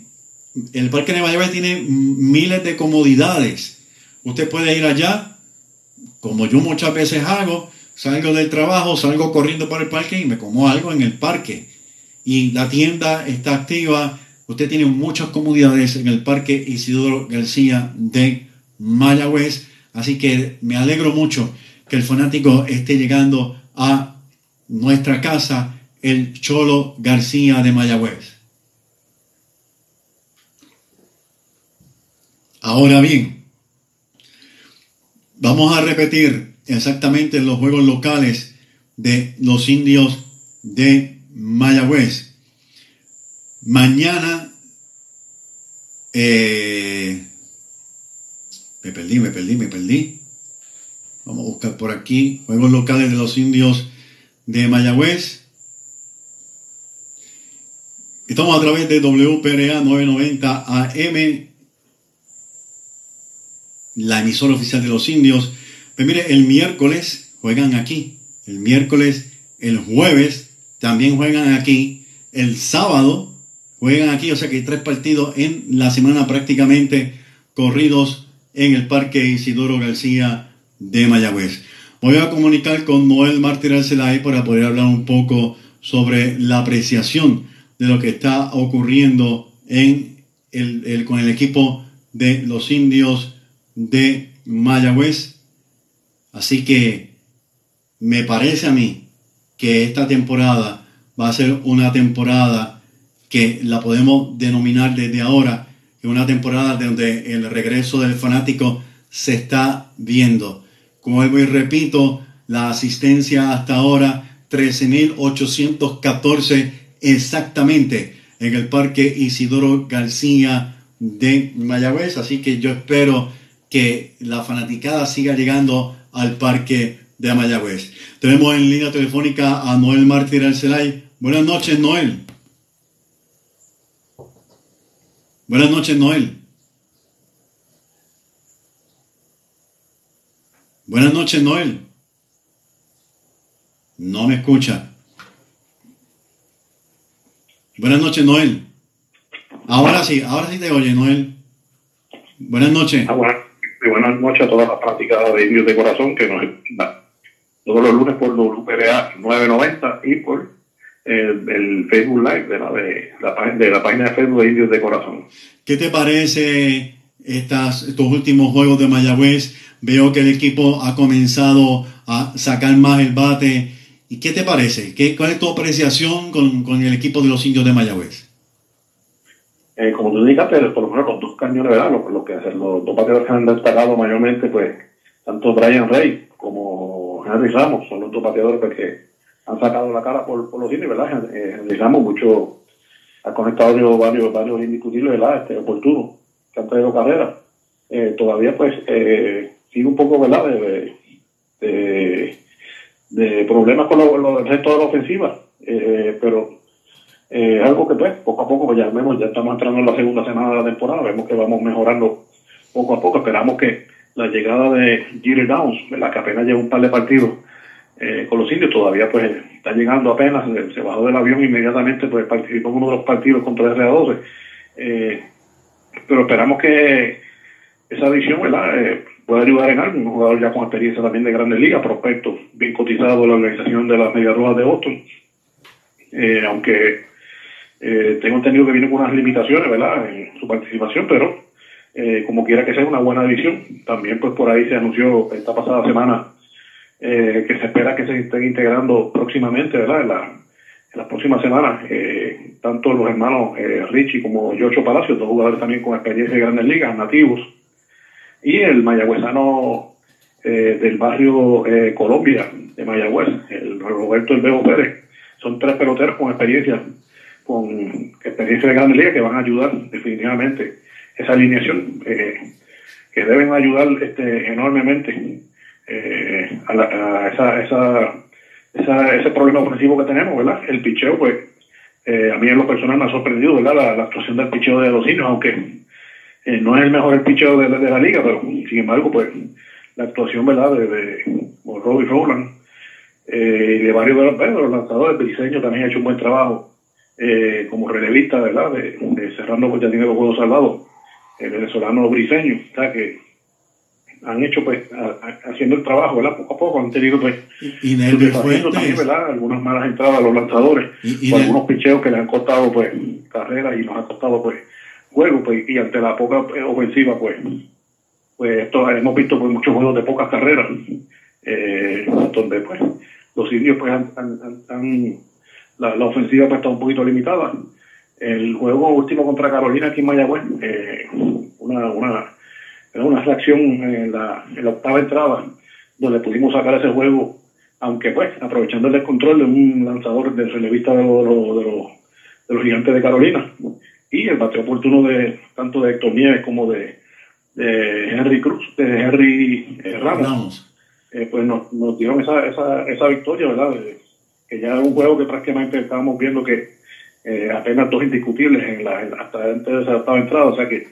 Speaker 2: el Parque de Mayagüez tiene miles de comodidades. Usted puede ir allá, como yo muchas veces hago, salgo del trabajo, salgo corriendo para el parque y me como algo en el parque. Y la tienda está activa. Usted tiene muchas comodidades en el Parque Isidoro García de Mayagüez. Así que me alegro mucho que el fanático esté llegando a nuestra casa el Cholo García de Mayagüez. Ahora bien, vamos a repetir exactamente los juegos locales de los indios de Mayagüez. Mañana, eh, me perdí, me perdí, me perdí. Vamos a buscar por aquí juegos locales de los indios de Mayagüez. Estamos a través de WPRA 990 AM, la emisora oficial de los indios. Pues mire, el miércoles juegan aquí, el miércoles, el jueves también juegan aquí, el sábado juegan aquí, o sea que hay tres partidos en la semana prácticamente corridos en el Parque Isidoro García de Mayagüez. Voy a comunicar con Noel Martínez Arcelay para poder hablar un poco sobre la apreciación de lo que está ocurriendo en el, con el equipo de los indios de Mayagüez. Así que me parece a mí que esta temporada va a ser una temporada que la podemos denominar desde ahora, una temporada donde el regreso del fanático se está viendo. Como vuelvo y repito, la asistencia hasta ahora 13.814 exactamente en el Parque Isidoro García de Mayagüez. Así que yo espero que la fanaticada siga llegando al Parque de Mayagüez. Tenemos en línea telefónica a Noel Mártir Arcelay. Buenas noches, Noel. Buenas noches, Noel. Buenas noches, Noel. No me escucha. Buenas noches, Noel. Ahora sí, ahora sí te oye, Noel. Buenas noches.
Speaker 3: Ah, buenas noches a todas las prácticas de Indios de Corazón que nos todos los lunes por WPRA 990 y por el, Facebook Live de la, de, la, de la página de Facebook de Indios de Corazón.
Speaker 2: ¿Qué te parece estas, estos últimos juegos de Mayagüez? Veo que el equipo ha comenzado a sacar más el bate ¿Y qué te parece? ¿Qué, ¿Cuál es tu apreciación con, el equipo de los indios de Mayagüez?
Speaker 3: eh, como tú indicaste, por lo menos los dos cañones, ¿verdad? Lo, que hacen los dos bateadores que han destacado mayormente, pues, tanto Brian Rey como Henry Ramos, son los dos bateadores pues, que han sacado la cara por, por los indios, ¿verdad? Eh, Henry Ramos, mucho, ha conectado varios, varios indiscutibles, ¿verdad? Este, oportunos, que han traído carreras. Eh, todavía, pues, sigue un poco, ¿verdad? De, de problemas con lo, el resto de la ofensiva, eh, pero eh, algo que pues poco a poco pues ya vemos, ya estamos entrando en la segunda semana de la temporada, vemos que vamos mejorando poco a poco, esperamos que la llegada de Jerry Downs, la que apenas lleva un par de partidos eh, con los indios, todavía pues está llegando apenas, se bajó del avión inmediatamente, pues participó en uno de los partidos contra el RA12, eh, pero esperamos que esa adición ¿verdad? Eh, pueda ayudar en algo, un jugador ya con experiencia también de grandes ligas, prospecto bien cotizado de la organización de las Medias Rojas de Boston, eh, aunque eh, tengo entendido que viene con unas limitaciones, ¿verdad? En su participación, pero eh, como quiera que sea una buena edición. También pues por ahí se anunció esta pasada semana eh, que se espera que se estén integrando próximamente, ¿verdad? En, la, en las próximas semanas, tanto los hermanos Richie como Yocho Palacios, dos jugadores también con experiencia de grandes ligas, nativos, y el mayagüezano eh, del barrio eh, Colombia de Mayagüez, el Roberto El Bebo Pérez. Son tres peloteros con experiencia con experiencia de grandes ligas que van a ayudar definitivamente esa alineación, eh, que deben ayudar este, enormemente eh, a, la, a esa, esa, esa, ese problema ofensivo que tenemos, ¿verdad? El picheo, pues, a mí en lo personal me ha sorprendido, ¿verdad? La, la actuación del picheo de los indios, aunque eh, no es el mejor el picheo de, de, la liga, pero sin embargo, pues, la actuación, ¿verdad? De, de Robbie Rowland eh, y de varios de los, lanzadores, el diseño también ha hecho un buen trabajo eh, como relevista, ¿verdad? De, de cerrando pues ya tiene los juegos salvados, el venezolano briseño, o sea que han hecho pues a, a, haciendo el trabajo, ¿verdad? Poco a poco han tenido pues
Speaker 2: y, y
Speaker 3: también, ¿verdad? Algunas malas entradas a los lanzadores,
Speaker 2: Y- y
Speaker 3: o algunos picheos que le han costado pues carreras y nos ha costado pues juegos, pues, y ante la poca eh, ofensiva pues pues esto, hemos visto pues muchos juegos de pocas carreras, eh, donde pues los indios pues han, han- han- la, la ofensiva pues está un poquito limitada. El juego último contra Carolina aquí en Mayagüez, eh, una, una, era una reacción en la, en octava entrada, donde pudimos sacar ese juego, aunque pues aprovechando el descontrol de un lanzador del relevista de los, de los, de los gigantes de Carolina y el bateo oportuno de tanto de Héctor Nieves como de, de Henry Cruz, de Henry eh, Ramos eh, pues nos, nos dieron esa, esa, esa victoria, ¿verdad? De- que ya era un juego que prácticamente estábamos viendo que eh, apenas dos indiscutibles en la, en- hasta antes de esa octava entrada, o sea que,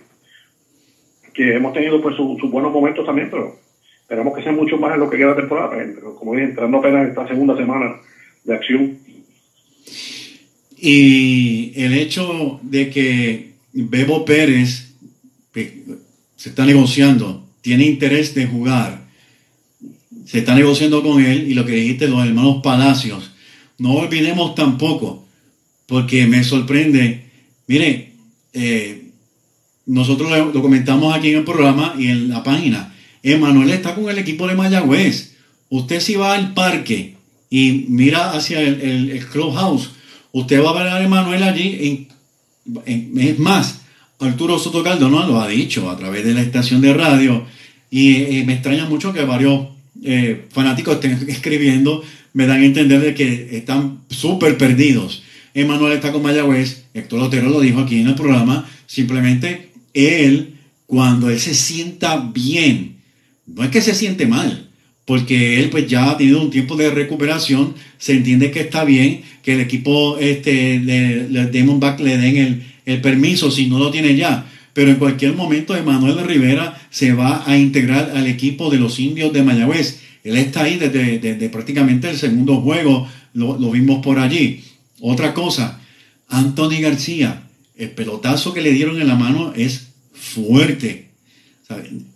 Speaker 3: que hemos tenido pues sus sus buenos momentos también, pero esperamos que sean mucho más en lo que queda de temporada, pues, pero como dije, entrando apenas en esta segunda semana de acción.
Speaker 2: Y el hecho de que Bebo Pérez, se está negociando, tiene interés de jugar, se está negociando con él y lo que dijiste, los hermanos Palacios, no olvidemos tampoco, porque me sorprende, mire, eh, nosotros lo, lo comentamos aquí en el programa y en la página, Emanuel está con el equipo de Mayagüez, usted si va al parque y mira hacia el, el, el clubhouse, usted va a ver a Emanuel allí, en, es más, Arturo Soto Caldonado lo ha dicho a través de la estación de radio y eh, me extraña mucho que varios eh, fanáticos estén escribiendo, me dan a entender de que están súper perdidos. Emanuel está con Mayagüez, Héctor Otero lo dijo aquí en el programa, simplemente él, cuando él se sienta bien, no es que se siente mal, porque él pues ya ha tenido un tiempo de recuperación, se entiende que está bien, que el equipo este, de, de Diamondback le den el, el permiso si no lo tiene ya. Pero en cualquier momento Emanuel Rivera se va a integrar al equipo de los indios de Mayagüez. Él está ahí desde, desde prácticamente el segundo juego, lo, vimos por allí. Otra cosa, Anthony García, el pelotazo que le dieron en la mano es fuerte.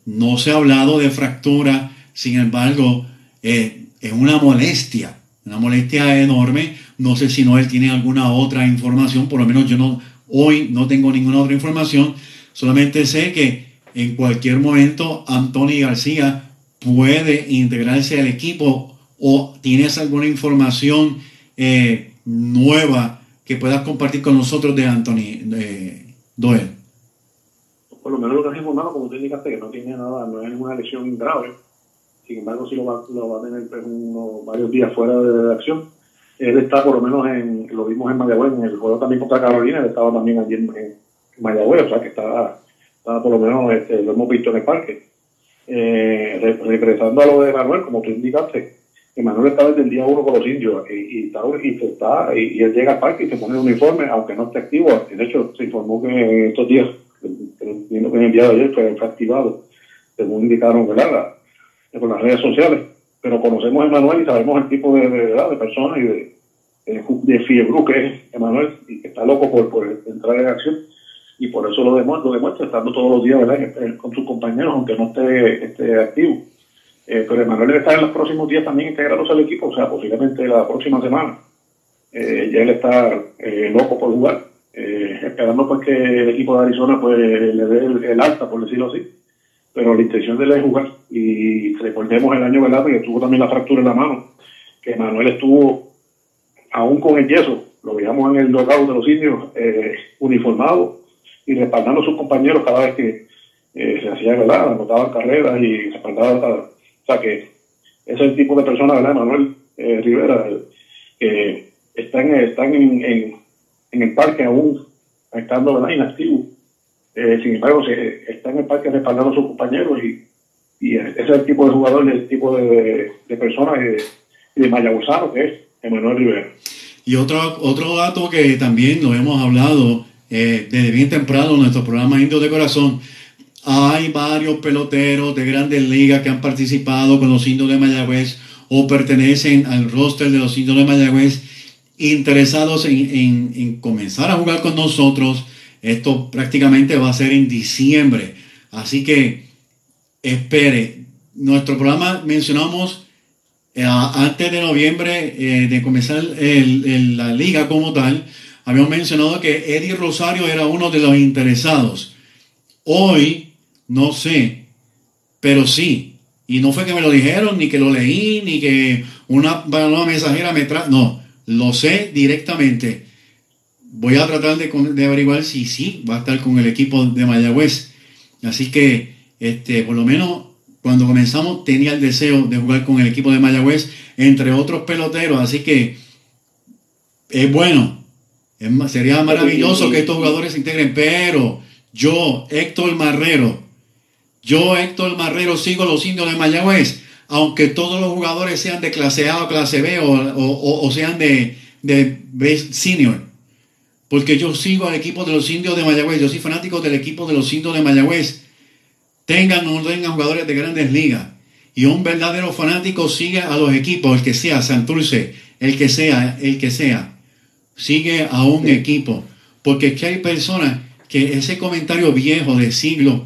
Speaker 2: No se ha hablado de fractura, sin embargo, eh, es una molestia, una molestia enorme. No sé si Noel tiene alguna otra información, por lo menos yo no, hoy no tengo ninguna otra información, solamente sé que en cualquier momento Anthony García puede integrarse al equipo o tienes alguna información eh, nueva que puedas compartir con nosotros de Anthony, de, Doel.
Speaker 3: Por lo menos lo que has informado, como tú indicaste, que no tiene nada, no es ninguna lesión grave. Sin embargo, sí lo va, a tener pues, unos, varios días fuera de acción. Él está por lo menos en, lo vimos en Mayagüez, en el juego también contra Carolina, él estaba también allí en, en Mayagüez, o sea que está, está por lo menos, este, lo hemos visto en el parque. Eh, re- regresando a lo de Manuel, como tú indicaste, Manuel está desde el día uno con los indios y, y está, y, está y, él llega al parque y se pone el uniforme, aunque no esté activo. De hecho, se informó que estos días, entiendo que en el ayer fue, fue activado, según indicaron ¿verdad? La- por las redes sociales. Pero conocemos a Emanuel y sabemos el tipo de, de, de persona y de, de, de fiebre que es Emanuel y que está loco por, por entrar en acción y por eso lo demuestra, lo demuestra estando todos los días ¿verdad? Con sus compañeros, aunque no esté, esté activo. Eh, pero Emanuel estar en los próximos días también integrándose al equipo, o sea, posiblemente la próxima semana. Eh, ya él está eh, loco por jugar, eh, esperando pues que el equipo de Arizona pues le dé el alta, por decirlo así. Pero la intención de él es jugar. Y recordemos el año velado que tuvo también la fractura en la mano, que Manuel estuvo aún con el yeso, lo veíamos en el logout de los indios, eh, uniformado y respaldando a sus compañeros cada vez que eh, se hacía, ¿verdad? Anotaban carreras y respaldaba. O sea que ese es el tipo de persona, ¿verdad? Manuel eh, Rivera, que están, están en, en, en el parque aún, estando, ¿verdad? Inactivo. Eh, sin embargo, se, está en el parque respaldando a sus compañeros y, y ese es el tipo de jugador, el tipo de, de, de persona y de, y de mayagüezano que es Emanuel Rivera.
Speaker 2: Y otro, otro dato que también lo hemos hablado eh, desde bien temprano en nuestro programa Indios de Corazón, hay varios peloteros de grandes ligas que han participado con los indios de Mayagüez o pertenecen al roster de los indios de Mayagüez interesados en, en- en comenzar a jugar con nosotros. Esto prácticamente va a ser en diciembre. Así que espere. Nuestro programa mencionamos eh, antes de noviembre eh, de comenzar la liga como tal, habíamos mencionado que Eddie Rosario era uno de los interesados. Hoy, no sé, pero sí. Y no fue que me lo dijeron, ni que lo leí, ni que una, una mensajera me trajo. No, lo sé directamente. Voy a tratar de, averiguar si sí va a estar con el equipo de Mayagüez. Así que, este, por lo menos cuando comenzamos tenía el deseo de jugar con el equipo de Mayagüez, entre otros peloteros. Así que es bueno. Es sería maravilloso que estos jugadores se integren, pero yo, Héctor Marrero, yo, Héctor Marrero, sigo los indios de Mayagüez, aunque todos los jugadores sean de clase A o clase B o, o- sean de, de B senior. Porque yo sigo al equipo de los indios de Mayagüez, yo soy fanático del equipo de los indios de Mayagüez. Tengan o no tengan jugadores de grandes ligas. Y un verdadero fanático sigue a los equipos, el que sea, Santurce, el que sea, el que sea. Sigue a un equipo. Porque es que hay personas que ese comentario viejo de siglos,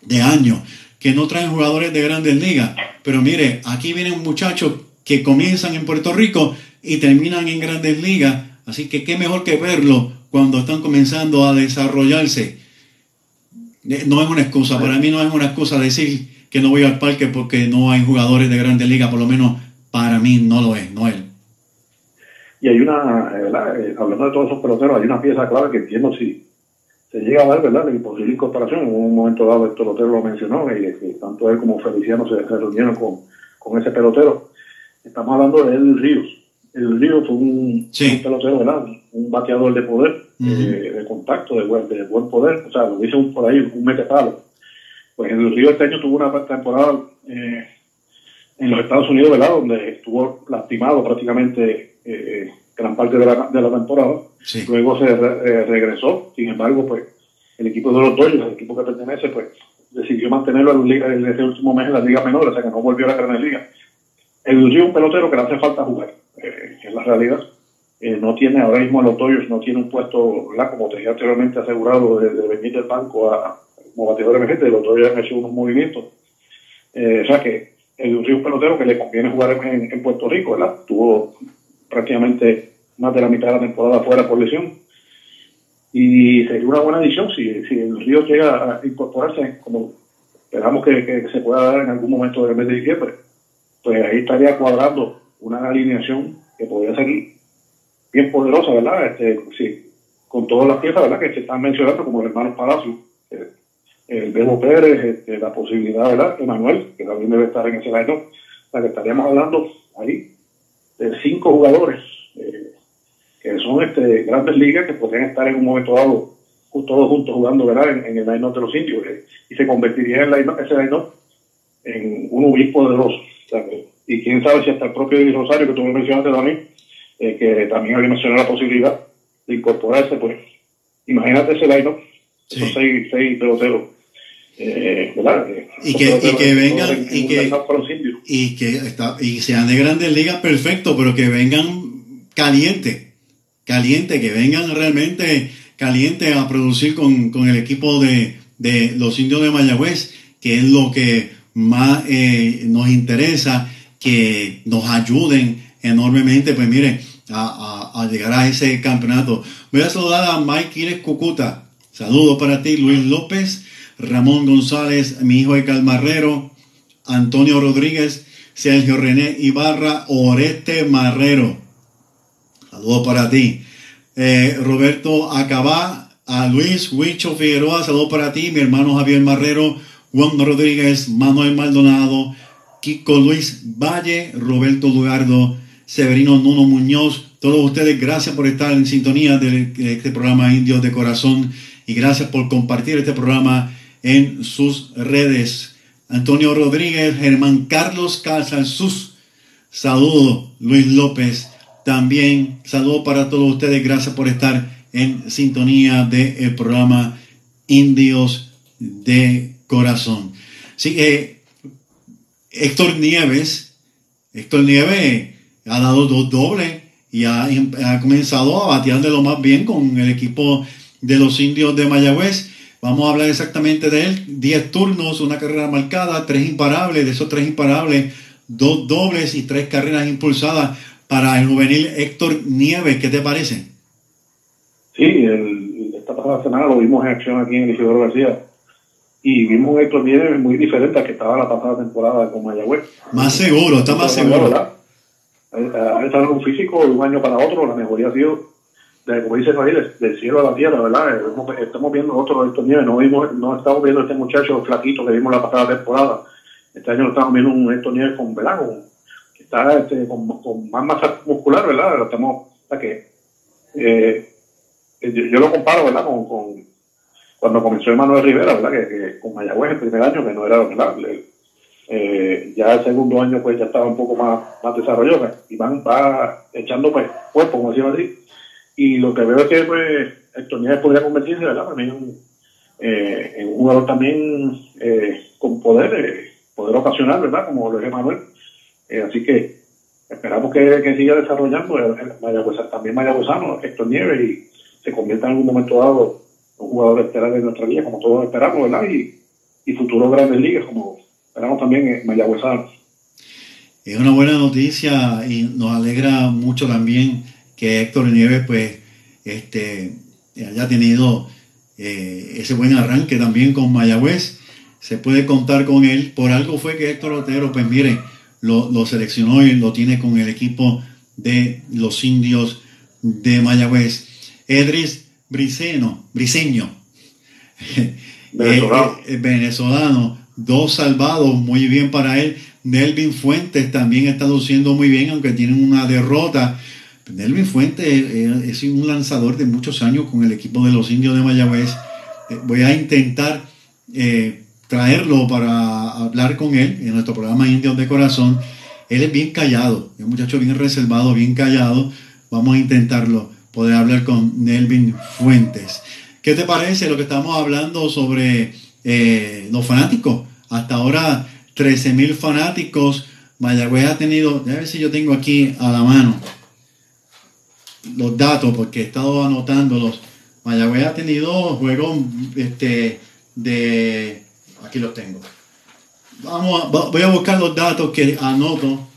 Speaker 2: de años, que no traen jugadores de grandes ligas. Pero mire, aquí vienen muchachos que comienzan en Puerto Rico y terminan en grandes ligas. Así que qué mejor que verlo cuando están comenzando a desarrollarse. Eh, No es una excusa, para mí no es una excusa decir que no voy al parque porque no hay jugadores de grandes ligas, por lo menos para mí no lo es, Noel.
Speaker 3: Y hay una, eh. Eh, hablando de todos esos peloteros, hay una pieza clave que entiendo si se llega a ver, ¿verdad? La imposible incorporación. En un momento dado, el pelotero lo mencionó, y que tanto él como Feliciano se, se reunieron con, con ese pelotero. Estamos hablando de Edwin Ríos. El Ríos fue un,
Speaker 2: Sí.
Speaker 3: un pelotero. Un bateador de poder, eh, de contacto, de buen, de buen poder. O sea, lo dice un, por ahí, un metepalo. Pues el Río este año tuvo una temporada eh, en los Estados Unidos, ¿verdad? Donde estuvo lastimado prácticamente eh, gran parte de la, de la temporada.
Speaker 2: Sí.
Speaker 3: Luego se re- eh, regresó. Sin embargo, pues el equipo de los Dodgers, el equipo que pertenece, pues decidió mantenerlo en ese último mes en la Liga Menor, o sea que no volvió a la Gran Liga. El es un pelotero que le hace falta jugar, eh, es la realidad. Eh, no tiene ahora mismo los Dodgers, no tiene un puesto, ¿verdad? como te dije anteriormente, asegurado de, de venir del banco a, como bateador emergente. Los Dodgers han hecho unos movimientos. Eh, o sea que el es un pelotero que le conviene jugar en, en Puerto Rico, ¿verdad? Tuvo prácticamente más de la mitad de la temporada fuera por lesión. Y sería una buena adición si, si el Río llega a incorporarse, como esperamos que, que se pueda dar en algún momento del mes de diciembre, pues ahí estaría cuadrando una alineación que podría ser bien poderosa, ¿verdad? Este, sí, con todas las piezas ¿verdad? que se están mencionando, como el hermano Palacio, eh, el Bebo Pérez, este, la posibilidad, ¿verdad? Emanuel, que también debe estar en ese line o sea que estaríamos hablando ahí de cinco jugadores eh, que son este, grandes ligas que podrían estar en un momento dado todos juntos jugando ¿verdad? En, el line de los indios eh, y se convertiría en ese line en un obispo de y quién sabe si hasta el propio Rosario, que tú me mencionaste también, eh, que también había mencionado la posibilidad de incorporarse, pues imagínate ese line esos seis, seis peloteros. Eh, ¿verdad?
Speaker 2: y que, y que vengan y que, y que está, y sean de grandes ligas perfecto pero que vengan caliente caliente que vengan realmente caliente a producir con, con el equipo de, de, los indios de Mayagüez que es lo que más eh, nos interesa que nos ayuden enormemente pues mire a, llegar a ese campeonato. Voy a saludar a Mike Quiles Cucuta. Saludos para ti, Luis López, Ramón González, mi hijo de Calmarrero, Antonio Rodríguez, Sergio René Ibarra, Oreste Marrero. Saludos para ti. Eh, Roberto Acabá, a Luis Huicho Figueroa, saludos para ti, mi hermano Javier Marrero, Juan Rodríguez, Manuel Maldonado, Kiko Luis Valle, Roberto Dugardo, Severino Nuno Muñoz, todos ustedes, gracias por estar en sintonía de este programa Indios de Corazón y gracias por compartir este programa en sus redes. Antonio Rodríguez, Germán Carlos Sus, saludo Luis López, también saludo para todos ustedes, gracias por estar en sintonía del programa Indios de Corazón. Sí, eh, Héctor Nieves, Héctor Nieves ha dado dos dobles y ha, comenzado a batear de lo más bien con el equipo de los indios de Mayagüez. Vamos a hablar exactamente de él. Diez turnos, una carrera marcada, tres imparables. De esos tres imparables, dos dobles y tres carreras impulsadas para el juvenil Héctor Nieves. ¿Qué te parece?
Speaker 3: Sí, esta pasada semana lo vimos en acción aquí en el Isidoro García. Y vimos un Héctor Nieves muy diferente al que estaba la pasada temporada con Mayagüez.
Speaker 2: Más seguro, está más seguro. ¿verdad?
Speaker 3: ha estado un físico de un año para otro, la mejoría ha sido, de, como dice Raúl, del cielo a la tierra, ¿verdad? Estamos viendo otro estos nieves, no, vimos, no estamos viendo este muchacho flaquito que vimos la pasada temporada. Este año estamos viendo un estos nieves con, ¿verdad? que está este, con, más masa muscular, ¿verdad? Estamos, que, eh, yo, lo comparo, ¿verdad? Con, con cuando comenzó Emanuel Rivera, ¿verdad? Que, que, con Mayagüez el primer año, que no era, ¿verdad? Eh, ya el segundo año pues ya estaba un poco más, más desarrollado y van va echando pues cuerpo, como decía así. Y lo que veo es que pues Héctor Nieves podría convertirse, ¿verdad? También eh, en un jugador también eh, con poder, poder ocasional, ¿verdad? Como lo es Manuel. así que esperamos que, que siga desarrollando el, el también Mayagüezano, Héctor Nieves, y se convierta en algún momento dado un jugador estelar de nuestra liga, como todos esperamos, ¿verdad? Y, y futuros grandes ligas, como esperamos también en Mayagüezano.
Speaker 2: Es una buena noticia y nos alegra mucho también que Héctor Nieves pues este, haya tenido eh, ese buen arranque también con Mayagüez. Se puede contar con él. Por algo fue que Héctor Otero, pues mire, lo, lo seleccionó y lo tiene con el equipo de los indios de Mayagüez. Edris Briceno, Briceño, venezolano. Eh, eh, venezolano dos salvados, muy bien para él. Nelvin Fuentes también está luciendo muy bien, aunque tiene una derrota. Nelvin Fuentes es un lanzador de muchos años con el equipo de los indios de Mayagüez. Eh, voy a intentar eh, traerlo para hablar con él en nuestro programa Indios de Corazón. Él es bien callado, es un muchacho bien reservado, bien callado. Vamos a intentarlo, poder hablar con Nelvin Fuentes. ¿Qué te parece lo que estamos hablando sobre eh, los fanáticos. Hasta ahora 13 mil fanáticos. Mayagüez ha tenido, a ver si yo tengo aquí a la mano los datos porque he estado anotándolos. Mayagüez ha tenido juegos este, de... Aquí los tengo. Vamos voy a buscar los datos que anoto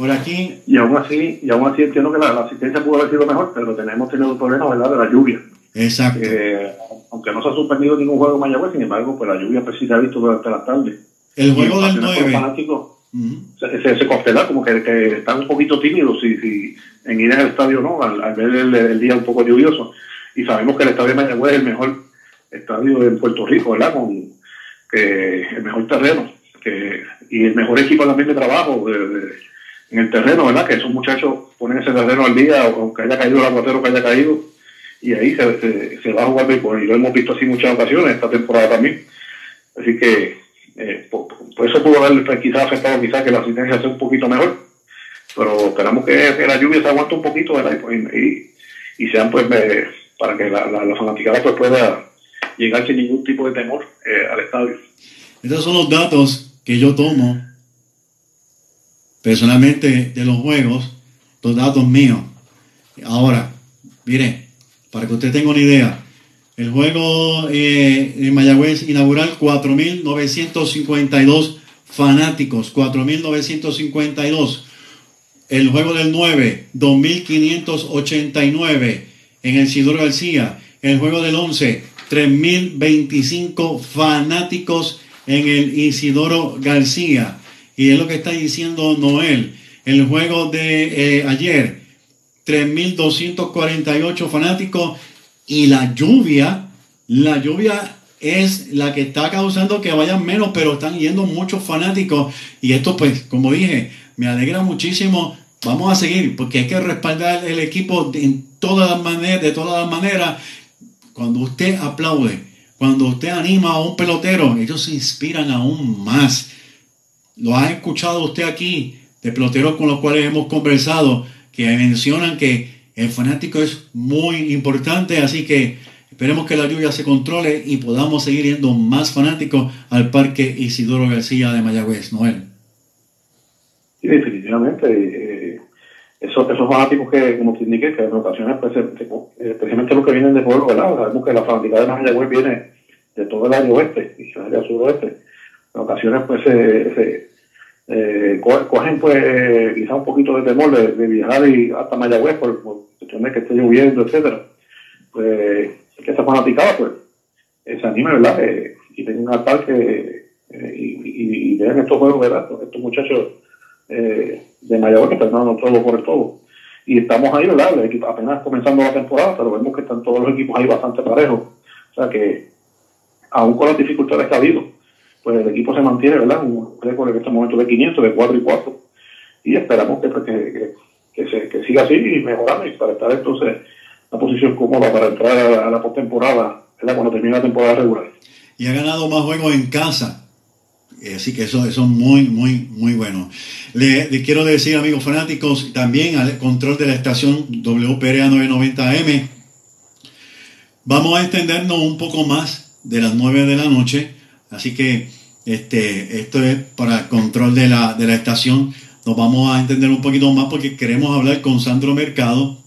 Speaker 2: por aquí.
Speaker 3: Y aún así, y aún así entiendo que la, asistencia pudo haber sido mejor, pero tenemos tenido problemas ¿verdad? de la lluvia.
Speaker 2: Exacto.
Speaker 3: Eh, aunque no se ha suspendido ningún juego en Mayagüez, sin embargo, pues la lluvia pues sí se ha visto durante la tarde.
Speaker 2: El juego del 9.
Speaker 3: se, se, constela como que, que, están un poquito tímidos si, si en ir al estadio no, al, ver el, día un poco lluvioso. y sabemos que el estadio de Mayagüez es el mejor estadio en Puerto Rico, ¿verdad? Con que el mejor terreno que, y el mejor equipo también de trabajo en el terreno, ¿verdad? Que esos muchachos ponen ese terreno al día, aunque haya caído el aguatero que haya caído, y ahí se, se, va a jugar béisbol. Y lo hemos visto así muchas ocasiones esta temporada también. Así que eh, por, eso pudo haber pues, quizás afectado quizás que la asistencia sea un poquito mejor. Pero esperamos que, la lluvia se aguante un poquito ¿verdad? Y, y, sean pues para que la, la, fanaticada pues pueda llegar sin ningún tipo de temor eh, al estadio.
Speaker 2: Estos son los datos que yo tomo personalmente de los juegos, los datos míos. Ahora, mire, para que usted tenga una idea, el juego eh, Mayagüez inaugural, 4.952 fanáticos, 4.952. El juego del 9, 2.589 en el Sidor García. El juego del 11, 3.025 fanáticos en el Isidoro García. Y es lo que está diciendo Noel. El juego de eh, ayer, 3.248 fanáticos y la lluvia, la lluvia es la que está causando que vayan menos, pero están yendo muchos fanáticos. Y esto, pues, como dije, me alegra muchísimo. Vamos a seguir, porque hay que respaldar el equipo en todas las maneras, de todas las maneras. Cuando usted aplaude, cuando usted anima a un pelotero, ellos se inspiran aún más. Lo ha escuchado usted aquí, de peloteros con los cuales hemos conversado, que mencionan que el fanático es muy importante, así que esperemos que la lluvia se controle y podamos seguir yendo más fanáticos al Parque Isidoro García de Mayagüez, Noel.
Speaker 3: Sí, definitivamente. Eh, esos, fanáticos que, como te indiqué, que en ocasiones, pues, especialmente los que vienen de pueblo, ¿verdad? Sabemos que la fanática de Mayagüez viene de todo el área oeste y el área suroeste. En ocasiones, pues, se eh, cogen pues quizá un poquito de temor de, viajar y hasta Mayagüez por, cuestiones que esté lloviendo, etcétera, pues que esta fanaticada pues se anime, ¿verdad? Eh, y tengan un parque eh, y, y, vean estos juegos, ¿verdad? Estos muchachos eh, de Mayagüez que están dando todo por el todo. Y estamos ahí, ¿verdad? apenas comenzando la temporada, pero vemos que están todos los equipos ahí bastante parejos. O sea que, aún con las dificultades que ha habido, pues el equipo se mantiene, ¿verdad? Un récord en este momento de 500, de 4 y 4. Y esperamos que, pues, que, que, que siga así y mejorando y para estar entonces en una posición cómoda para entrar a la, postemporada, ¿verdad? Cuando termine la temporada regular.
Speaker 2: Y ha ganado más juegos en casa. Eh, así que eso, es muy, muy, muy bueno. Le, quiero decir, amigos fanáticos, también al control de la estación WPRA 990M, vamos a extendernos un poco más de las 9 de la noche Así que este, esto es para control de la, de la estación. Nos vamos a entender un poquito más porque queremos hablar con Sandro Mercado,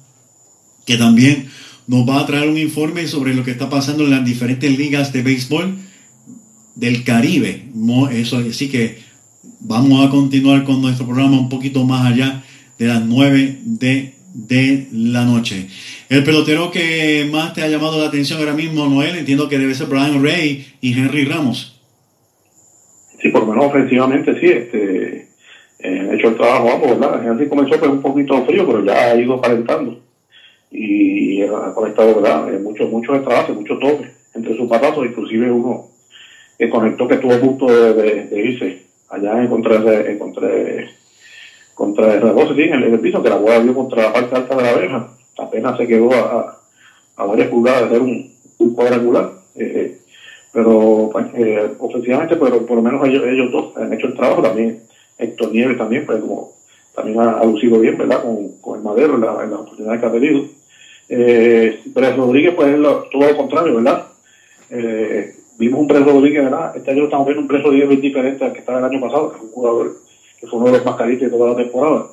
Speaker 2: que también nos va a traer un informe sobre lo que está pasando en las diferentes ligas de béisbol del Caribe. Eso, así que vamos a continuar con nuestro programa un poquito más allá de las 9 de, de la noche. El pelotero que más te ha llamado la atención ahora mismo, Noel, entiendo que debe ser Brian Ray y Henry Ramos.
Speaker 3: Sí, por lo menos ofensivamente sí, este, eh, hecho el trabajo ambos, ¿verdad? Así comenzó pues un poquito frío, pero ya ha ido calentando y ha conectado, ¿verdad? Eh, mucho, mucho de trabajo, mucho toque entre sus patazos, inclusive uno que conectó que estuvo a de, irse allá en contra, contra, el rebote, sí, en el, piso, que la bola dio contra la parte alta de la verja, apenas se quedó a, varias pulgadas de ser un, un cuadrangular. Eh, pero pues, eh, ofensivamente, pero por lo menos ellos, ellos dos han hecho el trabajo también. Héctor Nieves también, pues como también ha, lucido bien, ¿verdad? Con, con el Madero la, en la oportunidad que ha tenido. Eh, Pérez Rodríguez, pues lo, todo lo contrario, ¿verdad? Eh, vimos un Pérez Rodríguez, ¿verdad? Este año estamos viendo un Pérez Rodríguez diferente al que estaba el año pasado, que fue un jugador que fue uno de los más calientes de toda la temporada.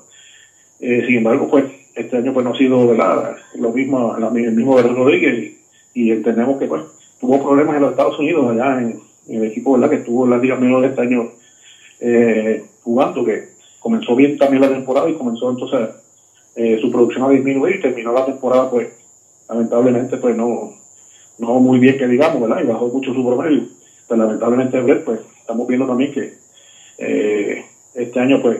Speaker 3: Eh, sin embargo, pues este año pues no ha sido, ¿verdad? Lo mismo, el mismo Pérez Rodríguez y, y entendemos que, pues, tuvo problemas en los Estados Unidos, allá en, el equipo ¿verdad? que estuvo en la Liga Menor de este año eh, jugando, que comenzó bien también la temporada y comenzó entonces eh, su producción a disminuir y terminó la temporada, pues lamentablemente, pues no, no muy bien que digamos, ¿verdad? Y bajó mucho su promedio. Pues lamentablemente, pues estamos viendo también que eh, este año, pues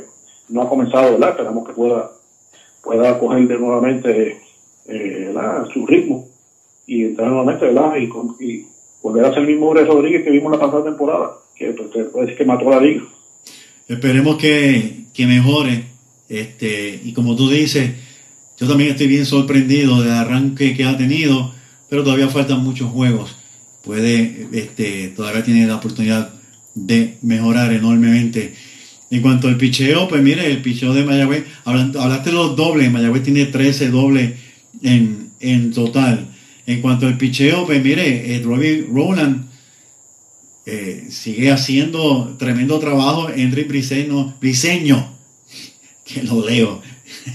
Speaker 3: no ha comenzado, ¿verdad? Esperamos que pueda, pueda coger de nuevamente su ritmo y ¿verdad? Y, volver a ser el mismo Ure Rodríguez que vimos la pasada temporada, que pues, que mató la liga.
Speaker 2: Esperemos que, que mejore. Este, y como tú dices, yo también estoy bien sorprendido del arranque que ha tenido, pero todavía faltan muchos juegos. Puede, este, todavía tiene la oportunidad de mejorar enormemente. En cuanto al picheo, pues mire, el picheo de Mayagüez, hablaste de los dobles, Mayagüez tiene 13 dobles en, en total. En cuanto al picheo, pues mire, eh, Robbie Rowland eh, sigue haciendo tremendo trabajo. Henry Briseño, Briseño que lo leo,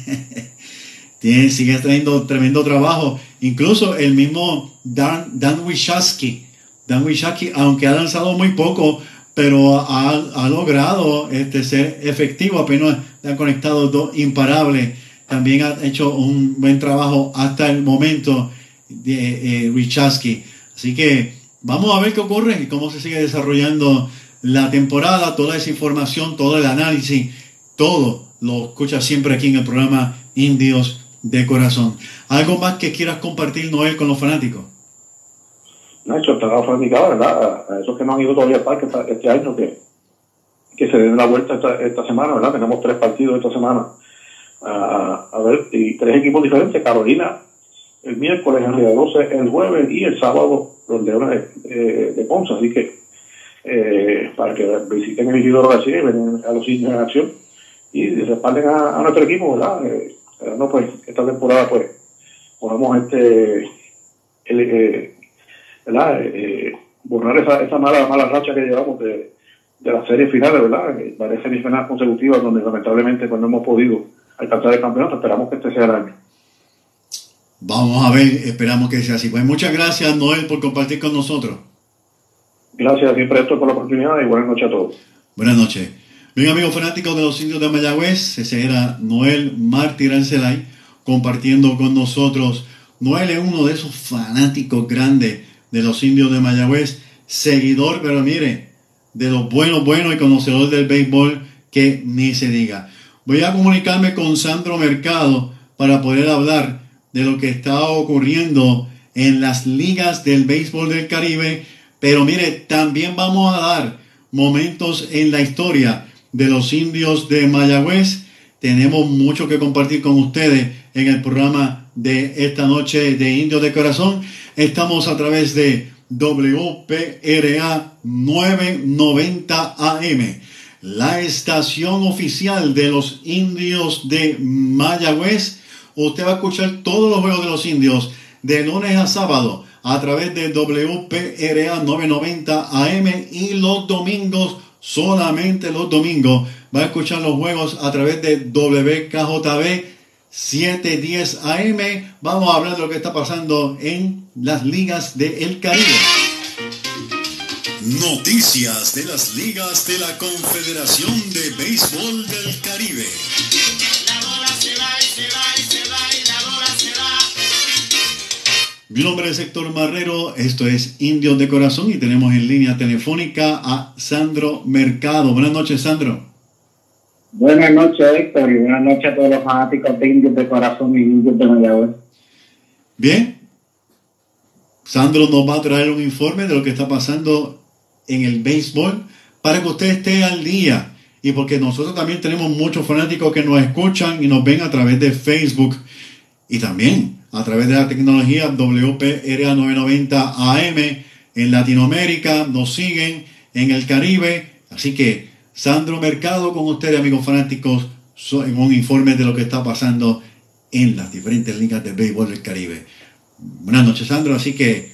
Speaker 2: Tiene, sigue trayendo tremendo trabajo. Incluso el mismo Dan, Dan Wishowski, Dan Wishowski, aunque ha lanzado muy poco, pero ha, ha logrado este, ser efectivo, apenas han conectado dos imparables. También ha hecho un buen trabajo hasta el momento de eh, Wichowski. Así que vamos a ver qué ocurre y cómo se sigue desarrollando la temporada, toda esa información, todo el análisis, todo lo escuchas siempre aquí en el programa Indios de Corazón. ¿Algo más que quieras compartir, Noel, con los fanáticos?
Speaker 3: Nacho, está fanática, ¿verdad? A- esos que no han ido todavía al parque este año, que, que se den la vuelta esta, esta semana, ¿verdad? Tenemos tres partidos esta semana. Ah, a ver, y tres equipos diferentes. Carolina el miércoles, en Río 12 el jueves y el sábado los Leones eh, de Ponce. Así que eh, para que visiten el Isidoro García y ven a los indios en acción y respalden a, a nuestro equipo, ¿verdad? Eh, esperando, pues esta temporada pues podamos este el, eh, ¿verdad? Eh, borrar esa, esa mala, mala racha que llevamos de, de las series finales, ¿verdad? Varias series finales consecutivas donde lamentablemente pues, no hemos podido alcanzar el campeonato. Esperamos que este sea el año.
Speaker 2: Vamos a ver, esperamos que sea así. Pues muchas gracias, Noel, por compartir con nosotros.
Speaker 3: Gracias siempre esto por la oportunidad y buenas noches a todos.
Speaker 2: Buenas noches. Bien, amigos fanáticos de los indios de Mayagüez, ese era Noel Mártir Arcelay compartiendo con nosotros. Noel es uno de esos fanáticos grandes de los indios de Mayagüez, seguidor, pero mire, de los buenos, buenos y conocedor del béisbol que ni se diga. Voy a comunicarme con Sandro Mercado para poder hablar de lo que está ocurriendo en las ligas del béisbol del Caribe, pero mire, también vamos a dar momentos en la historia de los indios de Mayagüez. Tenemos mucho que compartir con ustedes en el programa de esta noche de Indios de Corazón. Estamos a través de WPRA 990 AM, la estación oficial de los indios de Mayagüez. Usted va a escuchar todos los juegos de los indios de lunes a sábado a través de WPRA 990 AM y los domingos, solamente los domingos, va a escuchar los juegos a través de WKJB 710 AM. Vamos a hablar de lo que está pasando en las ligas del Caribe.
Speaker 1: Noticias de las ligas de la Confederación de Béisbol del Caribe.
Speaker 4: La bola se va y se va y se va
Speaker 2: Mi nombre es Héctor Marrero, esto es Indios de Corazón y tenemos en línea telefónica a Sandro Mercado. Buenas noches, Sandro.
Speaker 5: Buenas noches, Héctor, y buenas noches a todos los fanáticos de Indios de Corazón y Indios de Mayagüez.
Speaker 2: Bien, Sandro nos va a traer un informe de lo que está pasando en el béisbol para que usted esté al día y porque nosotros también tenemos muchos fanáticos que nos escuchan y nos ven a través de Facebook y también a través de la tecnología WPRA 990 AM en Latinoamérica, nos siguen en el Caribe, así que Sandro Mercado con ustedes amigos fanáticos en un informe de lo que está pasando en las diferentes ligas de béisbol del Caribe. Buenas noches Sandro, así que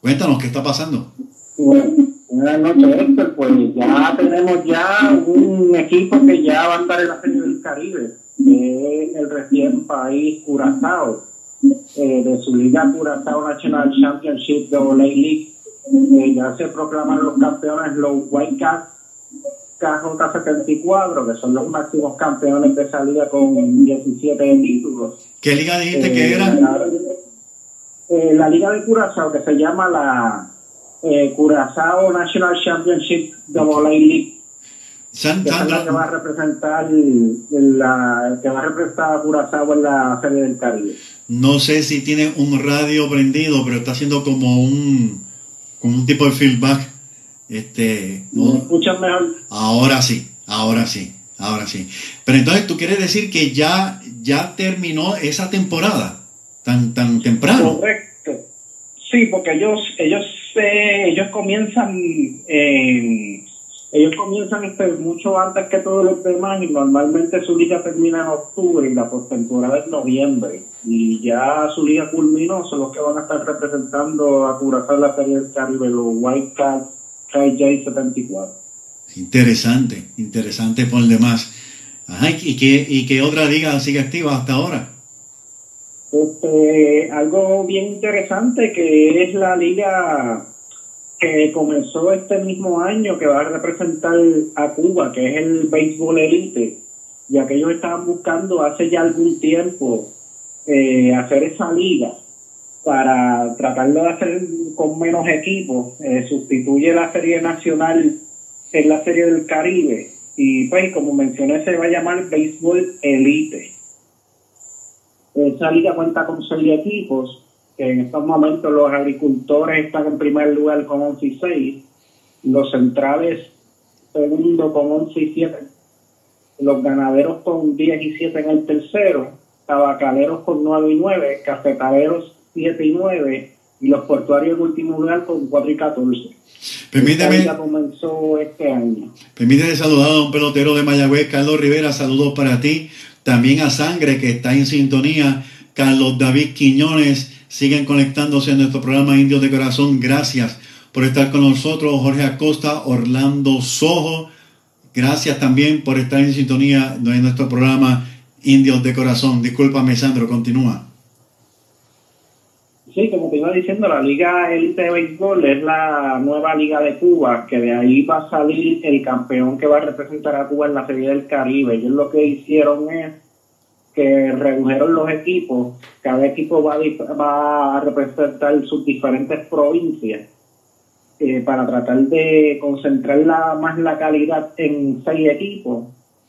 Speaker 2: cuéntanos qué está pasando.
Speaker 5: Buenas noches, Héctor. Pues ya tenemos ya un equipo que ya va a estar en la Serie del Caribe, que es el recién país Curazao, eh, de su liga Curazao National Championship de Olay League. Eh, ya se proclamaron los campeones los Whitecaps KJ74, que son los máximos campeones de esa liga con 17 títulos.
Speaker 2: ¿Qué liga dijiste que
Speaker 5: Eh,
Speaker 2: era?
Speaker 5: La, la Liga de Curazao, que se llama la Curazao National Championship Double A League.
Speaker 2: San-
Speaker 5: que es la que va a representar la, que va a representar a Curazao en la Serie del Caribe.
Speaker 2: no sé si tiene un radio prendido, pero está haciendo como un, como un tipo de feedback. Este,
Speaker 5: ¿Me escuchan mejor?
Speaker 2: ahora sí, ahora sí, ahora sí. Pero entonces tú quieres decir que ya, ya terminó esa temporada tan, tan temprano.
Speaker 5: Correcto. Sí, porque ellos, ellos, eh, ellos comienzan, eh, ellos comienzan este, mucho antes que todos los demás y normalmente su liga termina en octubre y la postemporada es noviembre. Y ya su liga culminó, son los que van a estar representando a Curazao en la Serie del Caribe, los Whitecaps KJ 74.
Speaker 2: Interesante, interesante por el demás. Ajá, ¿y qué, y qué otra liga sigue activa hasta ahora?
Speaker 5: Este, algo bien interesante que es la liga que comenzó este mismo año que va a representar a Cuba, que es el béisbol elite, ya que ellos estaban buscando hace ya algún tiempo eh, hacer esa liga para tratar de hacer con menos equipos, eh, sustituye la serie nacional en la serie del Caribe y pues como mencioné se va a llamar béisbol elite. Esa liga cuenta con seis equipos, que en estos momentos los agricultores están en primer lugar con 11 y 6, los centrales segundo con 11 y 7, los ganaderos con 10 y 7 en el tercero, tabacaleros con 9 y 9, cafetaleros 7 y 9 y los portuarios en último lugar con 4 y 14. Esta
Speaker 2: Permíteme,
Speaker 5: liga comenzó este año.
Speaker 2: permíteme saludar a un pelotero de Mayagüez, Carlos Rivera, saludos para ti. También a Sangre, que está en sintonía. Carlos David Quiñones, siguen conectándose a nuestro programa Indios de Corazón. Gracias por estar con nosotros. Jorge Acosta, Orlando Sojo. Gracias también por estar en sintonía de nuestro programa Indios de Corazón. Discúlpame, Sandro, continúa.
Speaker 5: Sí, como te iba diciendo, la Liga Elite de Béisbol es la nueva Liga de Cuba, que de ahí va a salir el campeón que va a representar a Cuba en la Serie del Caribe. Ellos lo que hicieron es que redujeron los equipos, cada equipo va a, va a representar sus diferentes provincias eh, para tratar de concentrar más la calidad en seis equipos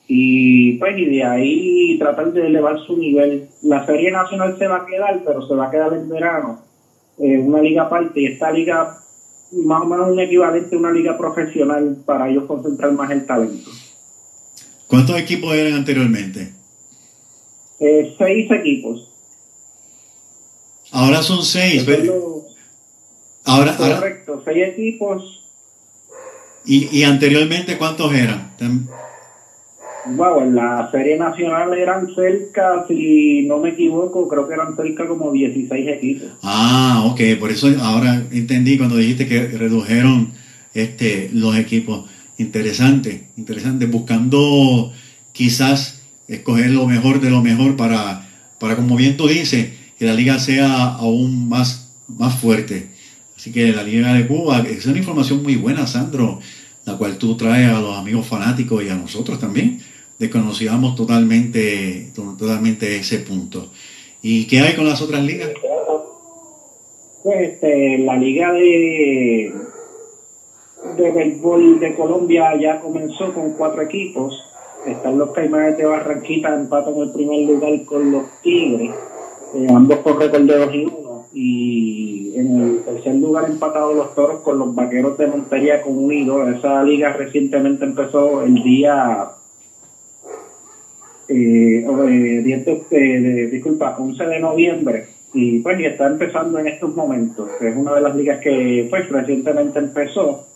Speaker 5: y pues y de ahí tratar de elevar su nivel. La serie nacional se va a quedar, pero se va a quedar en verano, eh, una liga aparte, y esta liga más o menos un equivalente a una liga profesional para ellos concentrar más el talento.
Speaker 2: ¿Cuántos equipos eran anteriormente?
Speaker 5: Eh, seis equipos.
Speaker 2: Ahora son seis. Pero- Ahora, ahora,
Speaker 5: correcto, seis equipos.
Speaker 2: y, y anteriormente, ¿cuántos eran?
Speaker 5: Wow, en la serie nacional eran cerca, si no me equivoco, creo que eran cerca como 16 equipos.
Speaker 2: Ah, ok, por eso ahora entendí cuando dijiste que redujeron este los equipos. Interesante, interesante, buscando quizás escoger lo mejor de lo mejor para, para como bien tú dices, que la liga sea aún más, más fuerte. Así que la Liga de Cuba es una información muy buena, Sandro, la cual tú traes a los amigos fanáticos y a nosotros también. Desconocíamos totalmente, to- totalmente ese punto. ¿Y qué hay con las otras ligas?
Speaker 5: Pues este, la liga de, de béisbol de Colombia ya comenzó con cuatro equipos. Están los Caimanes de Barranquita, empatan el primer lugar con los Tigres, eh, ambos con récord de 2 y 1. Y en el tercer lugar empatados los Toros con los Vaqueros de Montería con 1 y 2. Esa liga recientemente empezó el día eh, eh, 10 de, de- de- disculpa, 11 de noviembre y pues y está empezando en estos momentos. Es una de las ligas que pues recientemente empezó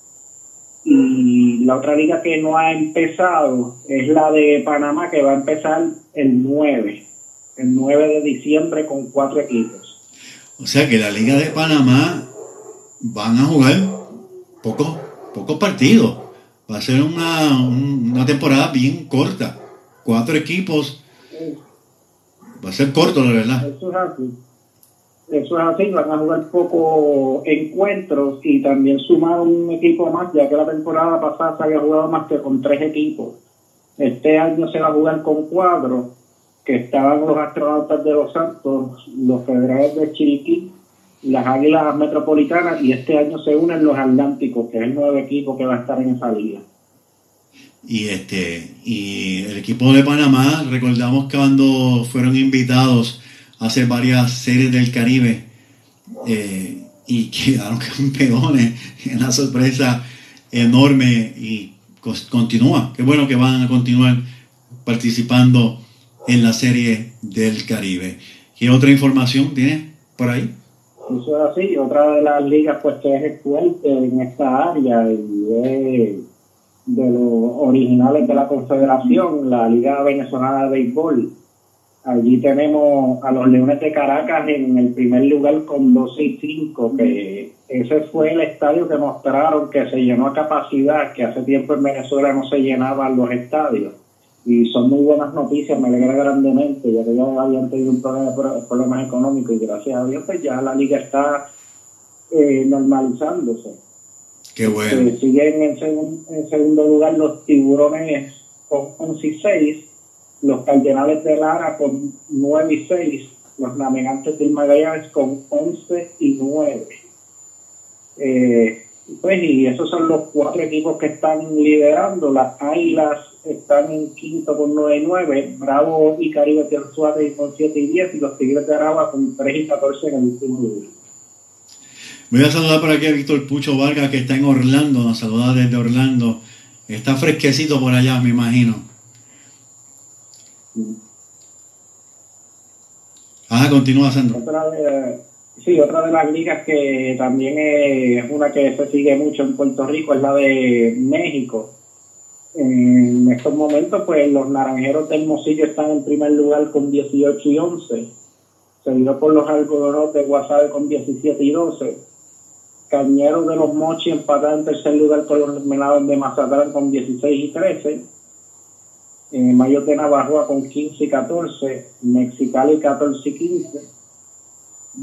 Speaker 5: y la otra liga que no ha empezado es la de Panamá que va a empezar el 9, el 9 de diciembre con cuatro equipos.
Speaker 2: O sea que la Liga de Panamá van a jugar pocos pocos partidos. Va a ser una, un- una temporada bien corta. Cuatro equipos. Va a ser corto, la verdad.
Speaker 5: Eso es así. Eso es así, van a jugar pocos encuentros y también sumar un equipo más, ya que la temporada pasada se había jugado más que con tres equipos. Este año se va a jugar con cuatro, que estaban los astronautas de Los Santos, los federales de Chiriquí, las Águilas Metropolitanas y este año se unen los Atlánticos, que es el nuevo equipo que va a estar en esa liga.
Speaker 2: Y, este, y el equipo de Panamá, recordamos que cuando fueron invitados a hacer varias series del Caribe eh, y quedaron campeones, una sorpresa enorme y continúa. Qué bueno que van a continuar participando en la serie del Caribe. ¿Qué otra información tiene por ahí?
Speaker 5: Eso es así. Otra de las ligas pues que es fuerte en esta área y es de los originales de la Confederación, la Liga Venezolana de Béisbol. Allí tenemos a los Leones de Caracas en el primer lugar con 12 y 5, que ese fue el estadio que mostraron que se llenó a capacidad, que hace tiempo en Venezuela no se llenaban los estadios. Y son muy buenas noticias, me alegra grandemente, ya que ya habían tenido un problema, problemas económicos y gracias a Dios pues ya la liga está eh, normalizándose.
Speaker 2: Qué bueno.
Speaker 5: Eh, siguen en, en, segundo lugar los tiburones con 11 y 6, los cardenales de Lara con 9 y 6, los navegantes del Magallanes con 11 y 9. Eh, pues y esos son los cuatro equipos que están liderando. Las Águilas están en quinto con 9 y 9, Bravo y Caribe Suárez con 7 y 10 y los Tigres de Aragua con 3 y 14 en el último lugar.
Speaker 2: Voy a saludar por aquí a Víctor Pucho Vargas, que está en Orlando. Nos saluda desde Orlando. Está fresquecito por allá, me imagino. Ah, continúa, Sandro.
Speaker 5: Otra de, sí, otra de las ligas que también es una que se sigue mucho en Puerto Rico es la de México. En estos momentos, pues los naranjeros del Mocillo están en primer lugar con 18 y 11, seguido por los algodoneros de Guasave con 17 y 12 Cañeros de los Mochi empatados en tercer lugar con los Melados de Mazatlán con 16 y 13. Eh, Mayor de Navajoa con 15 y 14. Mexicali 14 y 15.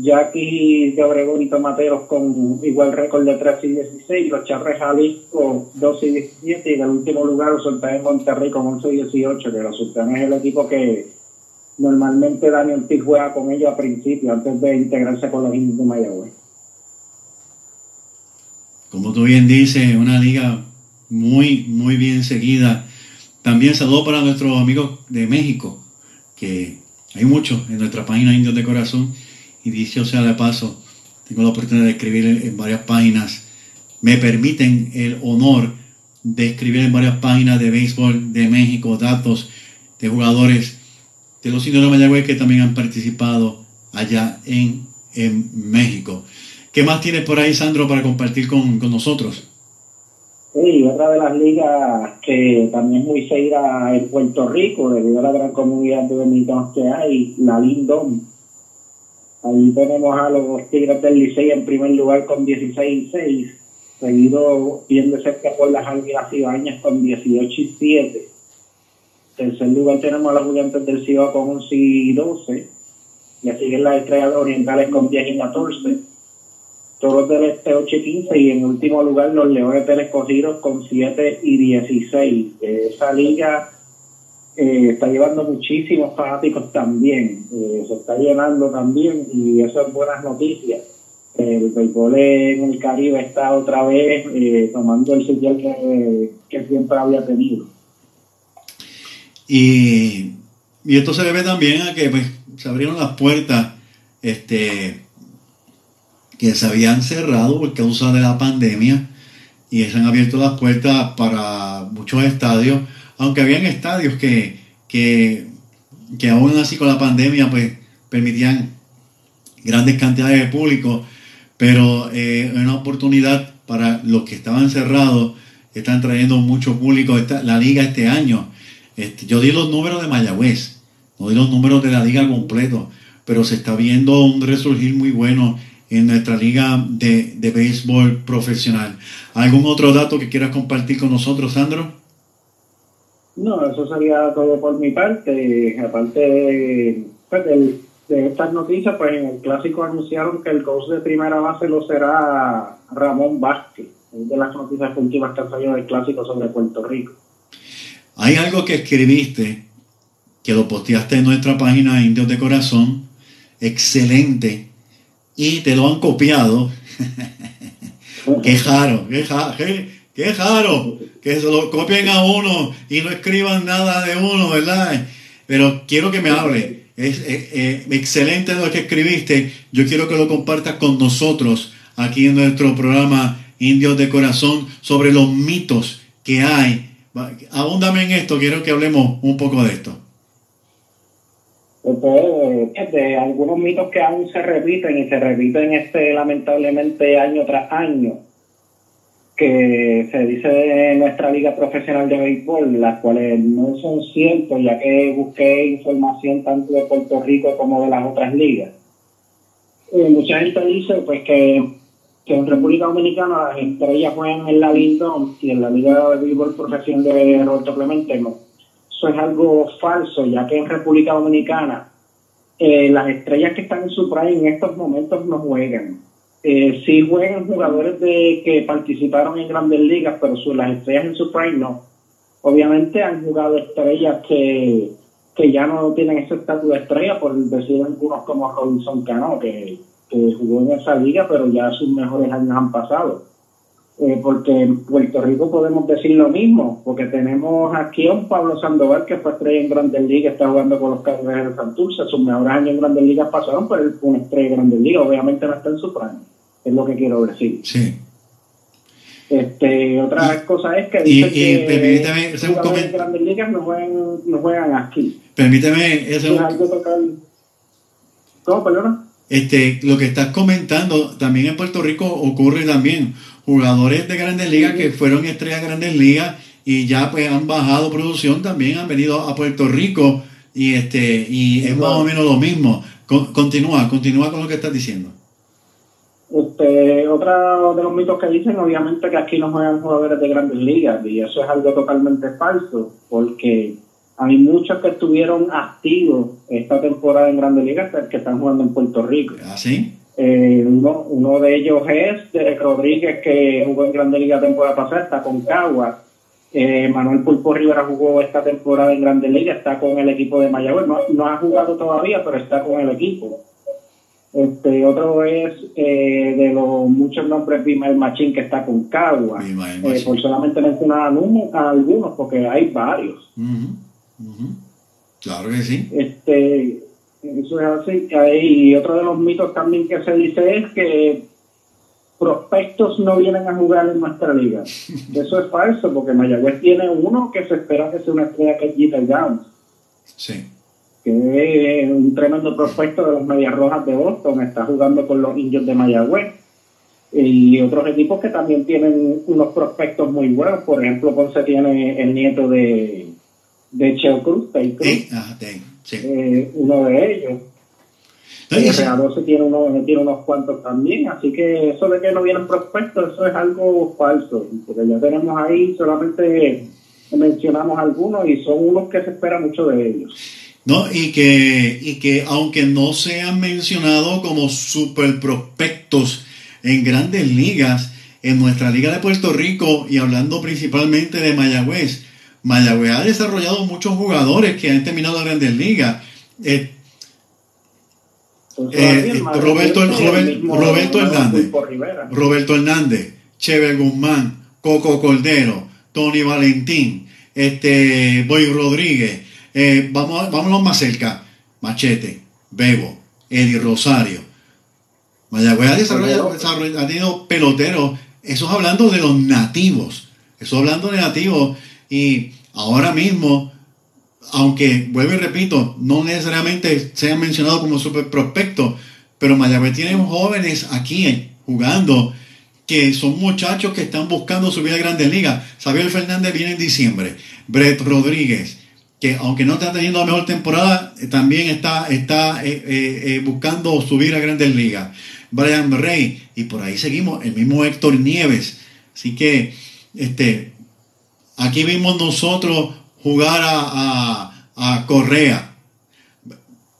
Speaker 5: Jackie de Obregón y Tomateros con igual récord de 13 y 16. Los Charres Jalisco 12 y 17. Y en el último lugar los Sultanes Monterrey con 11 y 18. Que los Sultanes es el equipo que normalmente Daniel Ortiz juega con ellos a principio, antes de integrarse con los indios de Mayagüez
Speaker 2: como tú bien dices, una liga muy, muy bien seguida. También saludo para nuestros amigos de México, que hay muchos en nuestra página Indios de Corazón. Y dicho sea de paso, tengo la oportunidad de escribir en varias páginas. Me permiten el honor de escribir en varias páginas de béisbol de México datos de jugadores de los indios de Mayagüez que también han participado allá en, en México. ¿Qué más tienes por ahí, Sandro, para compartir con, nosotros?
Speaker 5: Sí, otra de las ligas que también es muy seguida en Puerto Rico, debido a la gran comunidad de dominicanos que hay, la Lindom. Ahí tenemos a los Tigres del Licey en primer lugar con 16 y 6, seguido bien de cerca por las Águilas Ibañas con 18 y 7. En tercer lugar tenemos a los Gigantes del Ciudad con 11 y 12. Y siguen las Estrellas Orientales con 10 y 14 Toros del Este 8 y 15 y en último lugar los Leones del Escogido con 7 y 16. Esa liga eh, está llevando muchísimos fanáticos también, eh, se está llenando también y eso es buenas noticias. El béisbol en el Caribe está otra vez eh, tomando el sitio que, que, siempre había tenido.
Speaker 2: Y, y esto se debe también a que pues, se abrieron las puertas este que se habían cerrado por causa de la pandemia y se han abierto las puertas para muchos estadios, aunque habían estadios que, que, aún así con la pandemia pues permitían grandes cantidades de público, pero eh, una oportunidad para los que estaban cerrados, están trayendo mucho público la liga este año. Este, yo di los números de Mayagüez, no di los números de la liga completo, pero se está viendo un resurgir muy bueno en nuestra liga de, de béisbol profesional. ¿Algún otro dato que quieras compartir con nosotros, Sandro?
Speaker 5: No, eso sería todo por mi parte. Aparte de, pues, de, estas noticias, pues en el clásico anunciaron que el coach de primera base lo será Ramón Vázquez. Es de las noticias últimas que han salido del clásico sobre Puerto Rico.
Speaker 2: Hay algo que escribiste, que lo posteaste en nuestra página Indios de Corazón, excelente, y te lo han copiado. qué raro, qué, Qué raro que se lo copien a uno y no escriban nada de uno, ¿verdad? Pero quiero que me hable. Es eh, eh, excelente lo que escribiste. Yo quiero que lo compartas con nosotros aquí en nuestro programa Indios de Corazón sobre los mitos que hay. Abúndame en esto, quiero que hablemos un poco de esto.
Speaker 5: Pues, de algunos mitos que aún se repiten y se repiten este lamentablemente año tras año que se dice de nuestra liga profesional de béisbol, las cuales no son ciertos, ya que busqué información tanto de Puerto Rico como de las otras ligas. Eh, mucha gente dice pues que, que, en República Dominicana las estrellas juegan en la Lindon y en la liga de béisbol profesional de Roberto Clemente no. Eso es algo falso, ya que en República Dominicana eh, las estrellas que están en su en estos momentos no juegan eh, sí juegan jugadores de que participaron en grandes ligas, pero las estrellas en su no. Obviamente han jugado estrellas que, que ya no tienen ese estatus de estrella, por decir algunos como Robinson Cano, que, que jugó en esa liga, pero ya sus mejores años han pasado. Eh, porque en Puerto Rico podemos decir lo mismo, porque tenemos aquí a un Pablo Sandoval que fue estrella en Grandes Ligas, está jugando con los Cardenales de Santurce, sus mejores años en Grandes Ligas pasaron, pero él fue una estrella en Grandes Ligas, obviamente no está en su prime es lo que quiero decir. Sí. Este, otra cosa es que dice que permítame, los grandes ligas no juegan, no juegan aquí.
Speaker 2: Permíteme,
Speaker 5: eso es algo total. ¿Cómo, perdona?
Speaker 2: Este, lo que estás comentando, también en Puerto Rico ocurre también. Jugadores de grandes ligas que fueron estrellas de grandes ligas y ya pues han bajado producción, también han venido a Puerto Rico y este y es más o menos lo mismo. continúa, continúa con lo que estás diciendo.
Speaker 5: Este, otro de los mitos que dicen, obviamente, que aquí no juegan jugadores de grandes ligas, y eso es algo totalmente falso, porque hay muchos que estuvieron activos esta temporada en grandes ligas que están jugando en Puerto Rico.
Speaker 2: ¿Ah, sí?
Speaker 5: Eh, uno, uno de ellos es Derek Rodríguez, que jugó en Grandes Ligas temporada pasada, está con Caguas. Eh, Manuel Pulpo Rivera jugó esta temporada en Grandes Ligas, está con el equipo de Mayagüez. No, no ha jugado todavía, pero está con el equipo. Este, otro es eh, de los muchos nombres Bimael Machín que está con Cagua. Eh, por solamente mencionar a algunos, porque hay varios.
Speaker 2: Claro que sí.
Speaker 5: Este, eso es así. Y otro de los mitos también que se dice es que prospectos no vienen a jugar en nuestra liga. Eso es falso, porque Mayagüez tiene uno que se espera que sea una estrella que es Jeter Downs.
Speaker 2: Sí
Speaker 5: que es un tremendo prospecto de los Medias Rojas de Boston, está jugando con los indios de Mayagüez. Y otros equipos que también tienen unos prospectos muy buenos, por ejemplo, Ponce tiene el nieto de, de Cheo Cruz, eh, uno de ellos. el Real se tiene, uno, tiene unos cuantos también, así que eso de que no vienen prospectos, eso es algo falso, porque ya tenemos ahí, solamente mencionamos algunos y son unos que se espera mucho de ellos.
Speaker 2: ¿no? Y que, y que aunque no sean mencionados como super prospectos en grandes ligas, en nuestra liga de Puerto Rico y hablando principalmente de Mayagüez, Mayagüez ha desarrollado muchos jugadores que han terminado en grandes ligas. Eh, eh, Roberto, Roberto Hernández, Roberto Hernández, Chever Guzmán, Coco Cordero, Tony Valentín, este Boy Rodríguez, eh, vamos, vámonos más cerca. Machete, Bebo, Eddie Rosario. Mayagüez ha desarrollado, ha tenido peloteros. Eso es hablando de los nativos. Eso hablando de nativos. Y ahora mismo, aunque vuelvo y repito, no necesariamente sean mencionados como super prospectos, pero Mayagüez tiene jóvenes aquí jugando que son muchachos que están buscando subir a grandes ligas. Xavier Fernández viene en diciembre. Brett Rodríguez, que aunque no está teniendo la mejor temporada, eh, también está, está eh, eh, buscando subir a grandes ligas. Brian Rey, y por ahí seguimos, el mismo Héctor Nieves. Así que este, aquí vimos nosotros jugar a, a, Correa.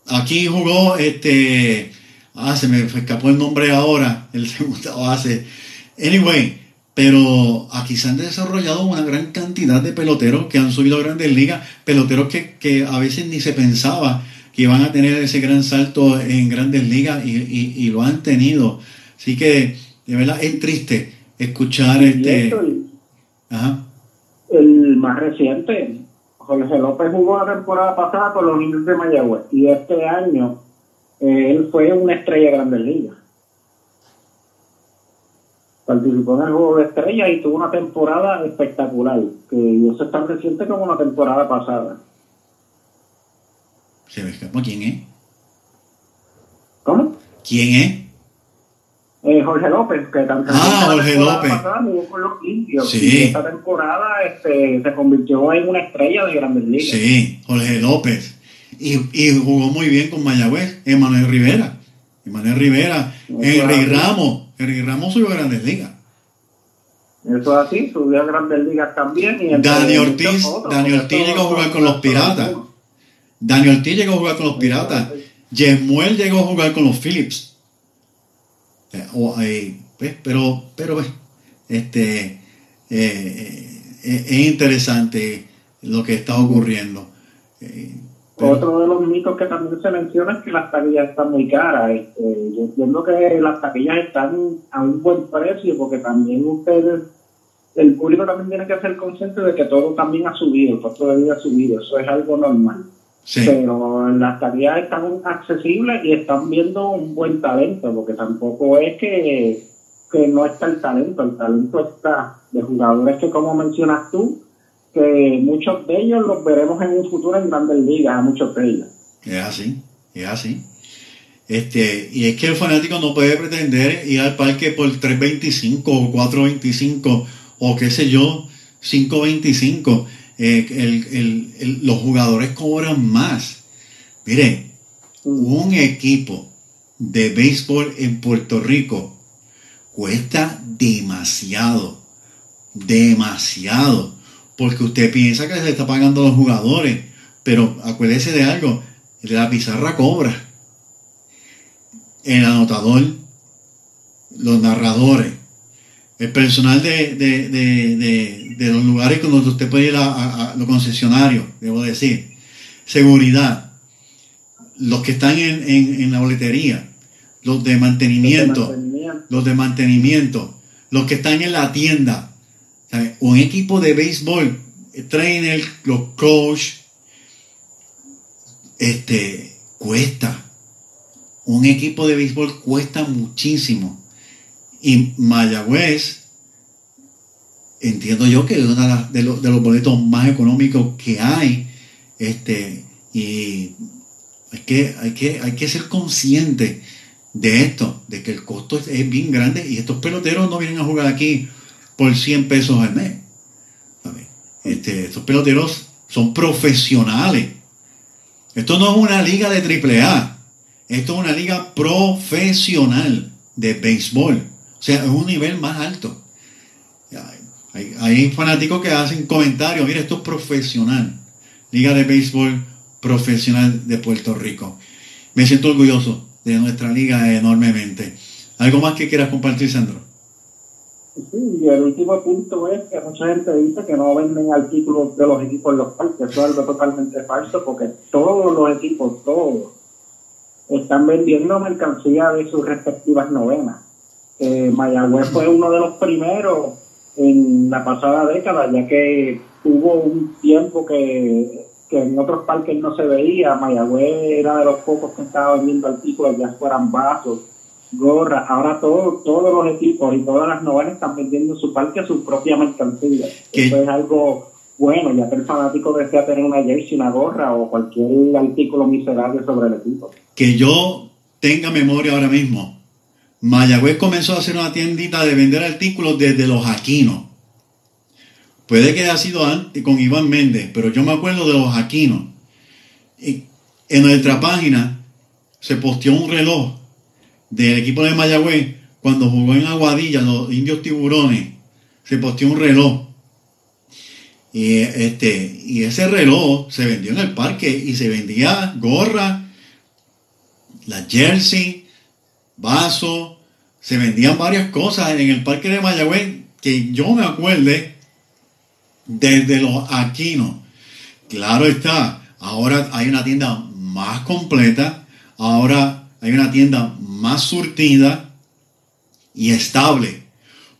Speaker 2: Aquí jugó, este, ah, se me escapó el nombre ahora, el segundo hace. Anyway, pero aquí se han desarrollado una gran cantidad de peloteros que han subido a grandes ligas, peloteros que, a veces ni se pensaba que iban a tener ese gran salto en grandes ligas y, lo han tenido. Así que de verdad es triste escuchar este... Ajá.
Speaker 5: El más reciente, Jorge López jugó la temporada pasada con los indios de Mayagüez y este año eh, él fue una estrella de Grandes Ligas. Participó en el juego de estrellas y tuvo una temporada espectacular, que eso es tan reciente como la temporada pasada.
Speaker 2: Se me escapa quién es.
Speaker 5: ¿Cómo?
Speaker 2: ¿Quién es?
Speaker 5: Eh, Jorge López, que también
Speaker 2: Ah, Jorge
Speaker 5: temporada
Speaker 2: López.
Speaker 5: pasada jugó con los indios.
Speaker 2: Sí.
Speaker 5: Y esta temporada este, se convirtió en una estrella de Grandes Ligas.
Speaker 2: Sí, Jorge López. Y, y jugó muy bien con Mayagüez, Emanuel Rivera. Emanuel Rivera, Henry. Ramos. Henry Ramos subió a Grandes Ligas.
Speaker 5: Eso es así, subió a Grandes Ligas también. Y
Speaker 2: Dani Ortiz,
Speaker 5: otros,
Speaker 2: Dani Ortiz llegó a jugar con los Piratas. Daniel Ortiz llegó a jugar con los Piratas. Yemuel llegó a jugar con los Phillips. Eh, o, eh, pues, pero, pero, pues, este, eh, eh, es interesante lo que está ocurriendo.
Speaker 5: Otro de los mitos que también se menciona es que las taquillas están muy caras. Este, yo entiendo que las taquillas están a un buen precio porque también ustedes, el público también tiene que ser consciente de que todo también ha subido, el costo de vida ha subido, eso es algo normal.
Speaker 2: Sí,
Speaker 5: Pero las taquillas están accesibles y están viendo un buen talento, porque tampoco es que, que no está el talento, el talento está de jugadores que como mencionas tú, que muchos de ellos los veremos en un futuro en grandes ligas, a muchos de ellos.
Speaker 2: es así, es así. Este, y es que el fanático no puede pretender ir al parque por 3.25 o 4.25 o qué sé yo, 5.25. Eh, el- el- el- los jugadores cobran más. Mire, un equipo de béisbol en Puerto Rico cuesta demasiado, demasiado, porque usted piensa que se está pagando a los jugadores, pero acuérdese de algo, la pizarra cobra, el anotador, los narradores, el personal de, de- de- de- de los lugares donde usted puede ir a, a- a los concesionarios, debo decir, seguridad, los que están en, en- en la boletería, los de mantenimiento,
Speaker 5: Mantenimiento.
Speaker 2: los de mantenimiento, los que están en la tienda, ¿sabe? un equipo de béisbol, el trainer, los coach, este, cuesta. Un equipo de béisbol cuesta muchísimo. Y Mayagüez, entiendo yo que es uno de, los, de los boletos más económicos que hay. Este, y hay que, hay que, hay que ser consciente de esto, de que el costo es, es bien grande y estos peloteros no vienen a jugar aquí por 100 pesos al mes. Este, estos peloteros son profesionales. Esto no es una liga de triple A. Esto es una liga profesional de béisbol. O sea, es un nivel más alto. Hay, hay fanáticos que hacen comentarios, mira, esto es profesional. Liga de béisbol profesional de Puerto Rico. Me siento orgulloso de nuestra liga enormemente. ¿Algo más que quieras compartir, Sandro?
Speaker 5: Sí, y el último punto es que mucha gente dice que no venden artículos de los equipos en los parques. Eso es algo totalmente falso porque todos los equipos, todos, están vendiendo mercancía de sus respectivas novenas. Eh, Mayagüez fue uno de los primeros en la pasada década, ya que hubo un tiempo que, que en otros parques no se veía. Mayagüez era de los pocos que estaba vendiendo artículos, ya fueran vasos, gorras. Ahora todo, todos los equipos y todas las novenas están vendiendo en su parque su propia mercancía.
Speaker 2: ¿Qué?
Speaker 5: Eso es algo bueno, ya que el fanático desea tener una jersey, una gorra o cualquier artículo miserable sobre el equipo.
Speaker 2: Que yo tenga memoria ahora mismo. Mayagüez comenzó a hacer una tiendita de vender artículos desde los Aquinos. Puede que haya sido antes con Iván Méndez, pero yo me acuerdo de los Aquinos. En nuestra página se posteó un reloj del equipo de Mayagüez cuando jugó en Aguadilla, los indios tiburones. Se posteó un reloj. Y, este, y ese reloj se vendió en el parque y se vendía gorra, la jersey, vaso, se vendían varias cosas en el parque de Mayagüez que yo me acuerde desde los Aquinos. Claro está, ahora hay una tienda más completa, ahora hay una tienda más surtida y estable,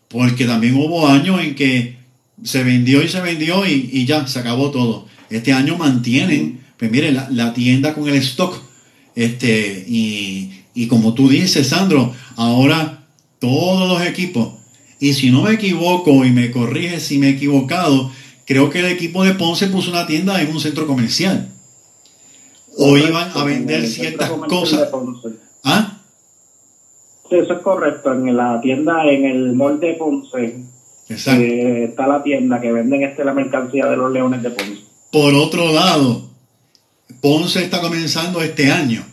Speaker 2: porque también hubo años en que se vendió y se vendió y, y ya, se acabó todo. Este año mantienen, pues mire, la, la tienda con el stock. Este, y, y como tú dices, Sandro, ahora todos los equipos, y si no me equivoco y me corrige si me he equivocado, creo que el equipo de Ponce puso una tienda en un centro comercial. O iban a vender ciertas cosas. ¿Ah?
Speaker 5: Sí, eso es correcto. En la tienda, en el mall de Ponce,
Speaker 2: Exacto.
Speaker 5: eh, está la tienda que venden este la mercancía de los leones de Ponce.
Speaker 2: Por otro lado, Ponce está comenzando este año.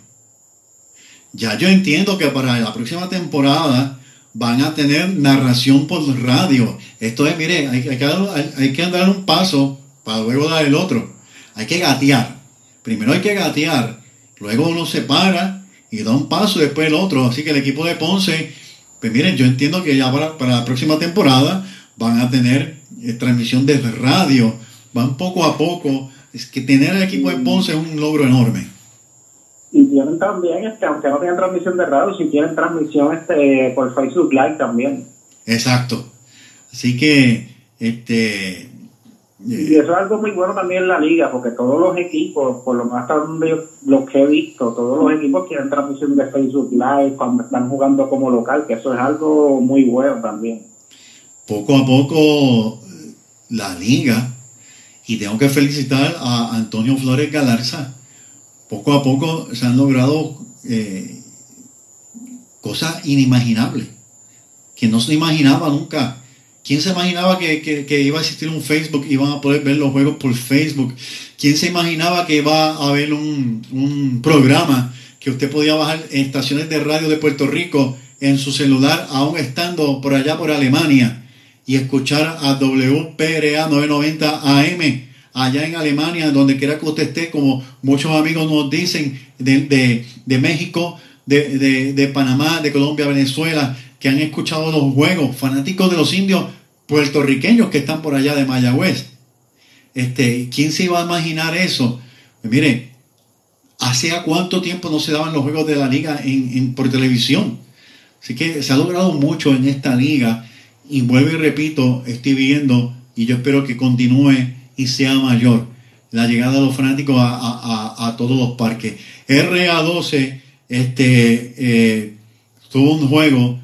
Speaker 2: Ya yo entiendo que para la próxima temporada van a tener narración por radio. Esto es, mire, hay, que, hay, que dar un paso para luego dar el otro. Hay que gatear. Primero hay que gatear, luego uno se para y da un paso después el otro. Así que el equipo de Ponce, pues miren, yo entiendo que ya para, para la próxima temporada van a tener eh, transmisión desde radio. Van poco a poco. Es que tener el equipo de Ponce es un logro enorme.
Speaker 5: Y tienen también, este, aunque no tienen transmisión de radio, si tienen transmisión este por Facebook Live también.
Speaker 2: Exacto. Así que, este,
Speaker 5: Y eso es algo muy bueno también en la liga, porque todos los equipos, por lo hasta donde yo- lo que he visto, todos los equipos tienen transmisión de Facebook Live cuando están jugando como local, que eso es algo muy bueno también.
Speaker 2: poco a poco la liga, y tengo que felicitar a Antonio Flores Galarza, poco a poco se han logrado eh, cosas inimaginables, que no se imaginaba nunca. ¿Quién se imaginaba que, iba a existir un Facebook y iban a poder ver los juegos por Facebook? ¿Quién se imaginaba que iba a haber un, un programa que usted podía bajar en estaciones de radio de Puerto Rico en su celular, aún estando por allá por Alemania, y escuchar a WPRA 990 AM allá en Alemania, donde quiera que usted esté, como muchos amigos nos dicen, de, de- México, de, de- Panamá, de Colombia, Venezuela, que han escuchado los juegos, fanáticos de los indios puertorriqueños que están por allá de Mayagüez. Este, ¿Quién se iba a imaginar eso? Pues mire, ¿hace cuánto tiempo no se daban los juegos de la liga en- por televisión? Así que se ha logrado mucho en esta liga y vuelvo y repito, estoy viendo y yo espero que continúe y sea mayor la llegada de los fanáticos a, a- a- todos los parques. RA12 este, eh, tuvo un juego,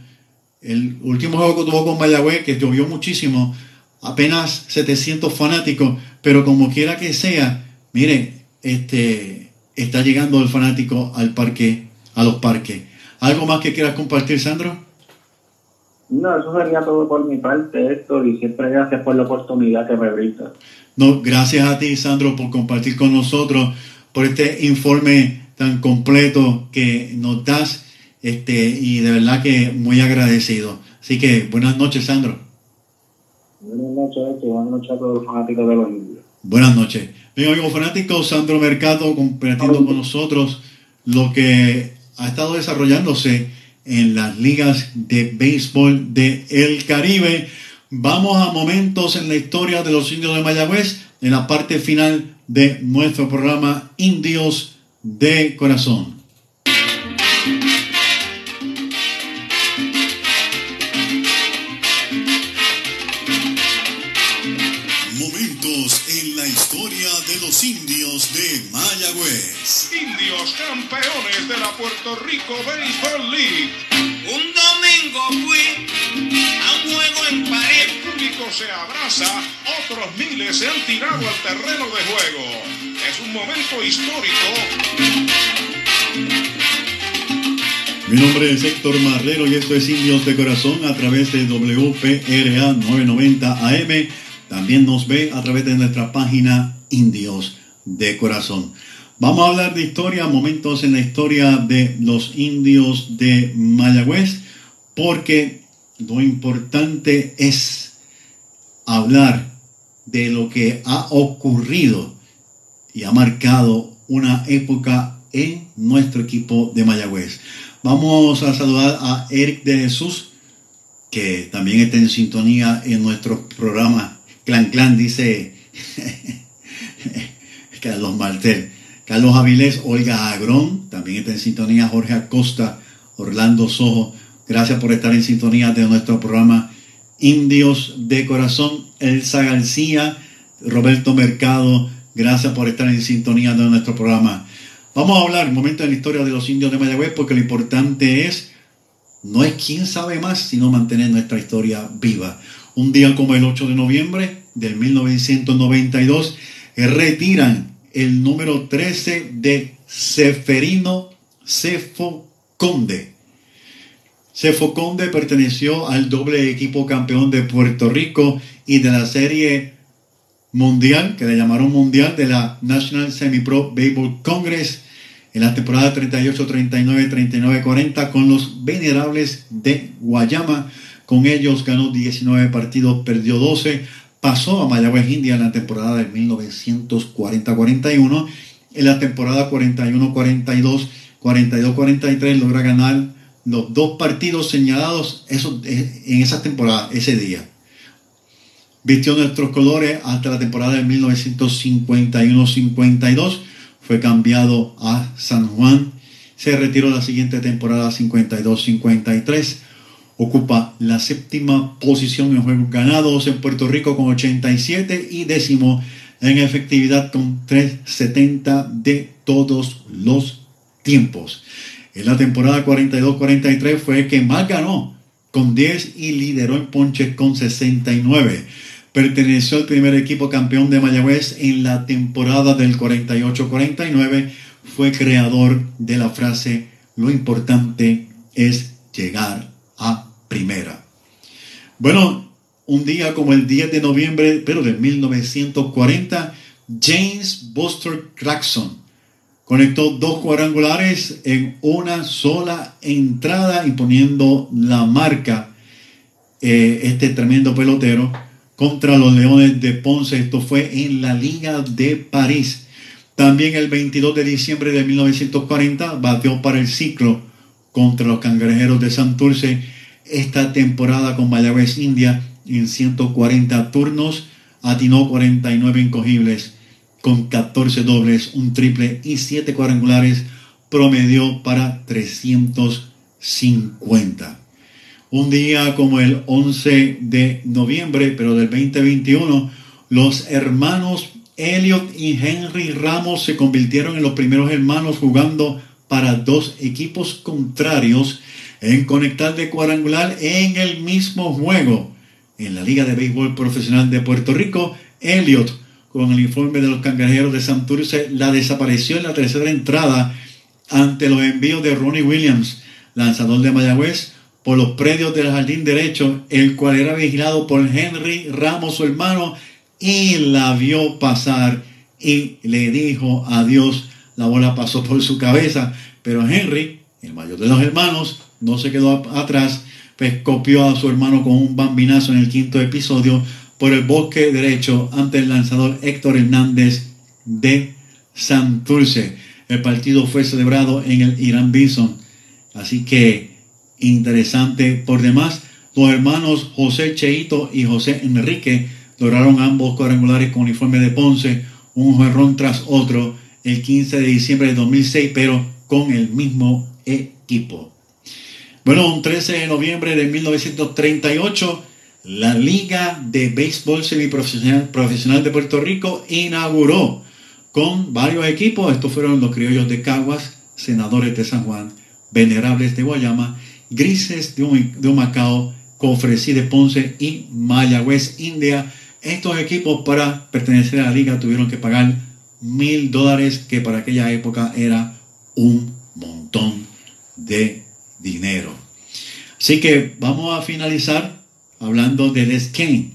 Speaker 2: el último juego que tuvo con Mayagüez, que llovió muchísimo, apenas 700 fanáticos, pero como quiera que sea, mire, este, está llegando el fanático al parque, a los parques. ¿Algo más que quieras compartir, Sandro?
Speaker 5: No, eso sería todo por mi parte, esto, y siempre gracias por la oportunidad que me brinda.
Speaker 2: No, gracias a ti, Sandro, por compartir con nosotros, por este informe tan completo que nos das, este, y de verdad que muy agradecido. Así que buenas noches, Sandro.
Speaker 5: Buenas noches, y buenas noches a todos los fanáticos de los indios.
Speaker 2: Buenas noches. Mi amigo fanático, Sandro Mercado, compartiendo con nosotros lo que ha estado desarrollándose en las ligas de béisbol de El Caribe. Vamos a momentos en la historia de los indios de Mayagüez, en la parte final de nuestro programa Indios de Corazón.
Speaker 1: Mayagüez.
Speaker 4: Indios campeones de la Puerto Rico Baseball League.
Speaker 6: Un domingo fui a un juego en París.
Speaker 4: El público se abraza, otros miles se han tirado al terreno de juego. Es un momento histórico.
Speaker 2: Mi nombre es Héctor Marrero y esto es Indios de Corazón a través de WPRA 990 AM. También nos ve a través de nuestra página Indios de Corazón. Vamos a hablar de historia, momentos en la historia de los indios de Mayagüez, porque lo importante es hablar de lo que ha ocurrido y ha marcado una época en nuestro equipo de Mayagüez. Vamos a saludar a Eric de Jesús, que también está en sintonía en nuestro programa Clan Clan, dice Carlos Martel. Carlos Avilés, Olga Agrón, también está en sintonía Jorge Acosta, Orlando Sojo. Gracias por estar en sintonía de nuestro programa indios de corazón, Elsa García, Roberto Mercado, gracias por estar en sintonía de nuestro programa. Vamos a hablar un momento de la historia de los indios de Mayagüez porque lo importante es, no es quién sabe más, sino mantener nuestra historia viva. Un día como el 8 de noviembre del 1992, retiran el número 13 de Seferino Cefo Conde. Cefo Conde perteneció al doble equipo campeón de Puerto Rico y de la serie mundial, que le llamaron mundial, de la National Semi-Pro Baseball Congress en la temporada 38, 39, 39, 40 con los venerables de Guayama. Con ellos ganó 19 partidos, perdió 12, pasó a Mayagüez India en la temporada de 1940-41. En la temporada 41-42, 42-43 logra ganar los dos partidos señalados en esa temporada, ese día. Vistió nuestros colores hasta la temporada de 1951-52. Fue cambiado a San Juan. Se retiró la siguiente temporada 52-53. Ocupa la séptima posición en juegos ganados en Puerto Rico con 87 y décimo en efectividad con 370 de todos los tiempos. En la temporada 42-43 fue el que más ganó con 10 y lideró en ponches con 69. Perteneció al primer equipo campeón de Mayagüez en la temporada del 48-49. Fue creador de la frase, lo importante es llegar a primera. Bueno, un día como el 10 de noviembre, pero de 1940, James Buster Clarkson conectó dos cuadrangulares en una sola entrada, imponiendo la marca, eh, este tremendo pelotero contra los Leones de Ponce. Esto fue en la Liga de París. También el 22 de diciembre de 1940 batió para el ciclo contra los Cangrejeros de Santurce. Esta temporada con Mayagüez India en 140 turnos atinó 49 incogibles con 14 dobles, un triple y 7 cuadrangulares, promedió para 350 un día como el 11 de noviembre, pero del 2021, los hermanos Elliot y Henry Ramos se convirtieron en los primeros hermanos jugando para dos equipos contrarios en conectar de cuadrangular en el mismo juego. En la Liga de Béisbol Profesional de Puerto Rico, Elliot, con el informe de los cangrejeros de Santurce, la desapareció en la tercera entrada ante los envíos de Ronnie Williams, lanzador de Mayagüez, por los predios del jardín derecho, el cual era vigilado por Henry Ramos, su hermano, y la vio pasar y le dijo adiós. La bola pasó por su cabeza, pero Henry, el mayor de los hermanos, no se quedó atrás, pues copió a su hermano con un bambinazo en el quinto episodio por el bosque derecho ante el lanzador Héctor Hernández de Santurce. El partido fue celebrado en el Irán Bison. Así que interesante por demás. Los hermanos José Cheito y José Enrique lograron ambos cuadrangulares con uniforme de Ponce, un juerrón tras otro, el 15 de diciembre de 2006, pero con el mismo equipo. Bueno, un 13 de noviembre de 1938, la Liga de Béisbol Semiprofesional Profesional de Puerto Rico inauguró con varios equipos. Estos fueron los criollos de Caguas, senadores de San Juan, venerables de Guayama Grises de, un, Macao, Cofresí de Ponce y Mayagüez, India. Estos equipos para pertenecer a la liga tuvieron que pagar mil dólares, que para aquella época era un montón de dinero. Así que vamos a finalizar hablando del Kane.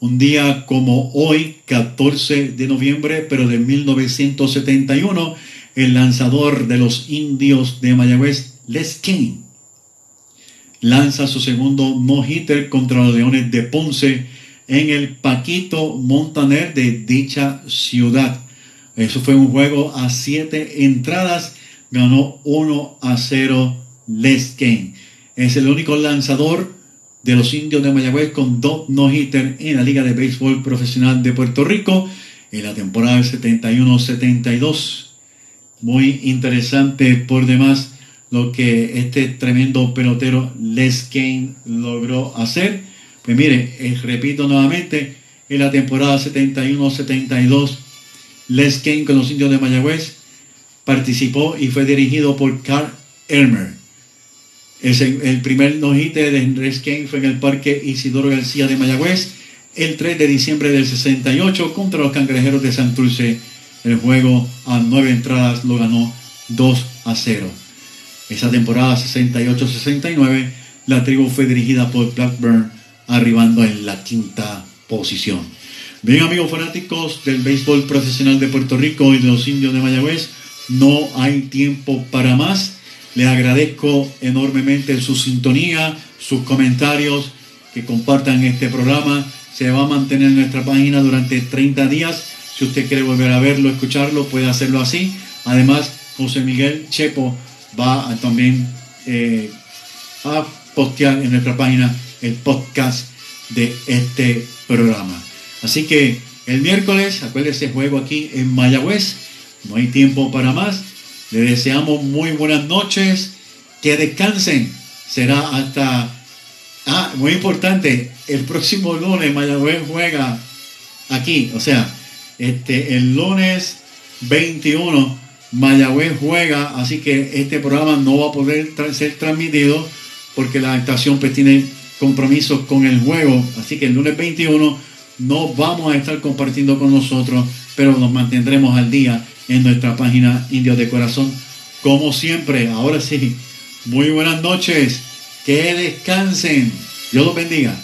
Speaker 2: Un día como hoy, 14 de noviembre, pero de 1971, el lanzador de los indios de Mayagüez, Les Kane, lanza su segundo no-hitter contra los Leones de Ponce en el Paquito Montaner de dicha ciudad. Eso fue un juego a siete entradas, ganó 1 a 0 Les Kane. Es el único lanzador de los indios de Mayagüez con dos no-hitter en la Liga de Béisbol Profesional de Puerto Rico en la temporada 71-72. Muy interesante por demás lo que este tremendo pelotero Les Kane logró hacer. Pues mire, eh, repito nuevamente, en la temporada 71-72, Les Kane con los indios de Mayagüez participó y fue dirigido por Carl Elmer. El, el primer no-hitter de Les Kane fue en el Parque Isidoro García de Mayagüez el 3 de diciembre del 68 contra los Cangrejeros de Santurce. El juego a nueve entradas lo ganó 2 a 0. Esa temporada 68-69 la tribu fue dirigida por Blackburn arribando en la quinta posición. Bien amigos fanáticos del béisbol profesional de Puerto Rico y de los indios de Mayagüez, no hay tiempo para más. Les agradezco enormemente su sintonía, sus comentarios, que compartan este programa. Se va a mantener en nuestra página durante 30 días. Si usted quiere volver a verlo, escucharlo, puede hacerlo así. Además, José Miguel Chepo va a también eh, a postear en nuestra página el podcast de este programa. Así que el miércoles, acuérdese, juego aquí en Mayagüez. No hay tiempo para más. Le deseamos muy buenas noches. Que descansen. Será hasta... Ah, muy importante. El próximo lunes Mayagüez juega aquí. O sea, este, el lunes 21 Mayagüez juega. Así que este programa no va a poder ser transmitido porque la estación pues tiene compromisos con el juego. Así que el lunes 21 no vamos a estar compartiendo con nosotros, pero nos mantendremos al día en nuestra página Indios de Corazón. Como siempre, ahora sí, muy buenas noches, que descansen, Dios los bendiga.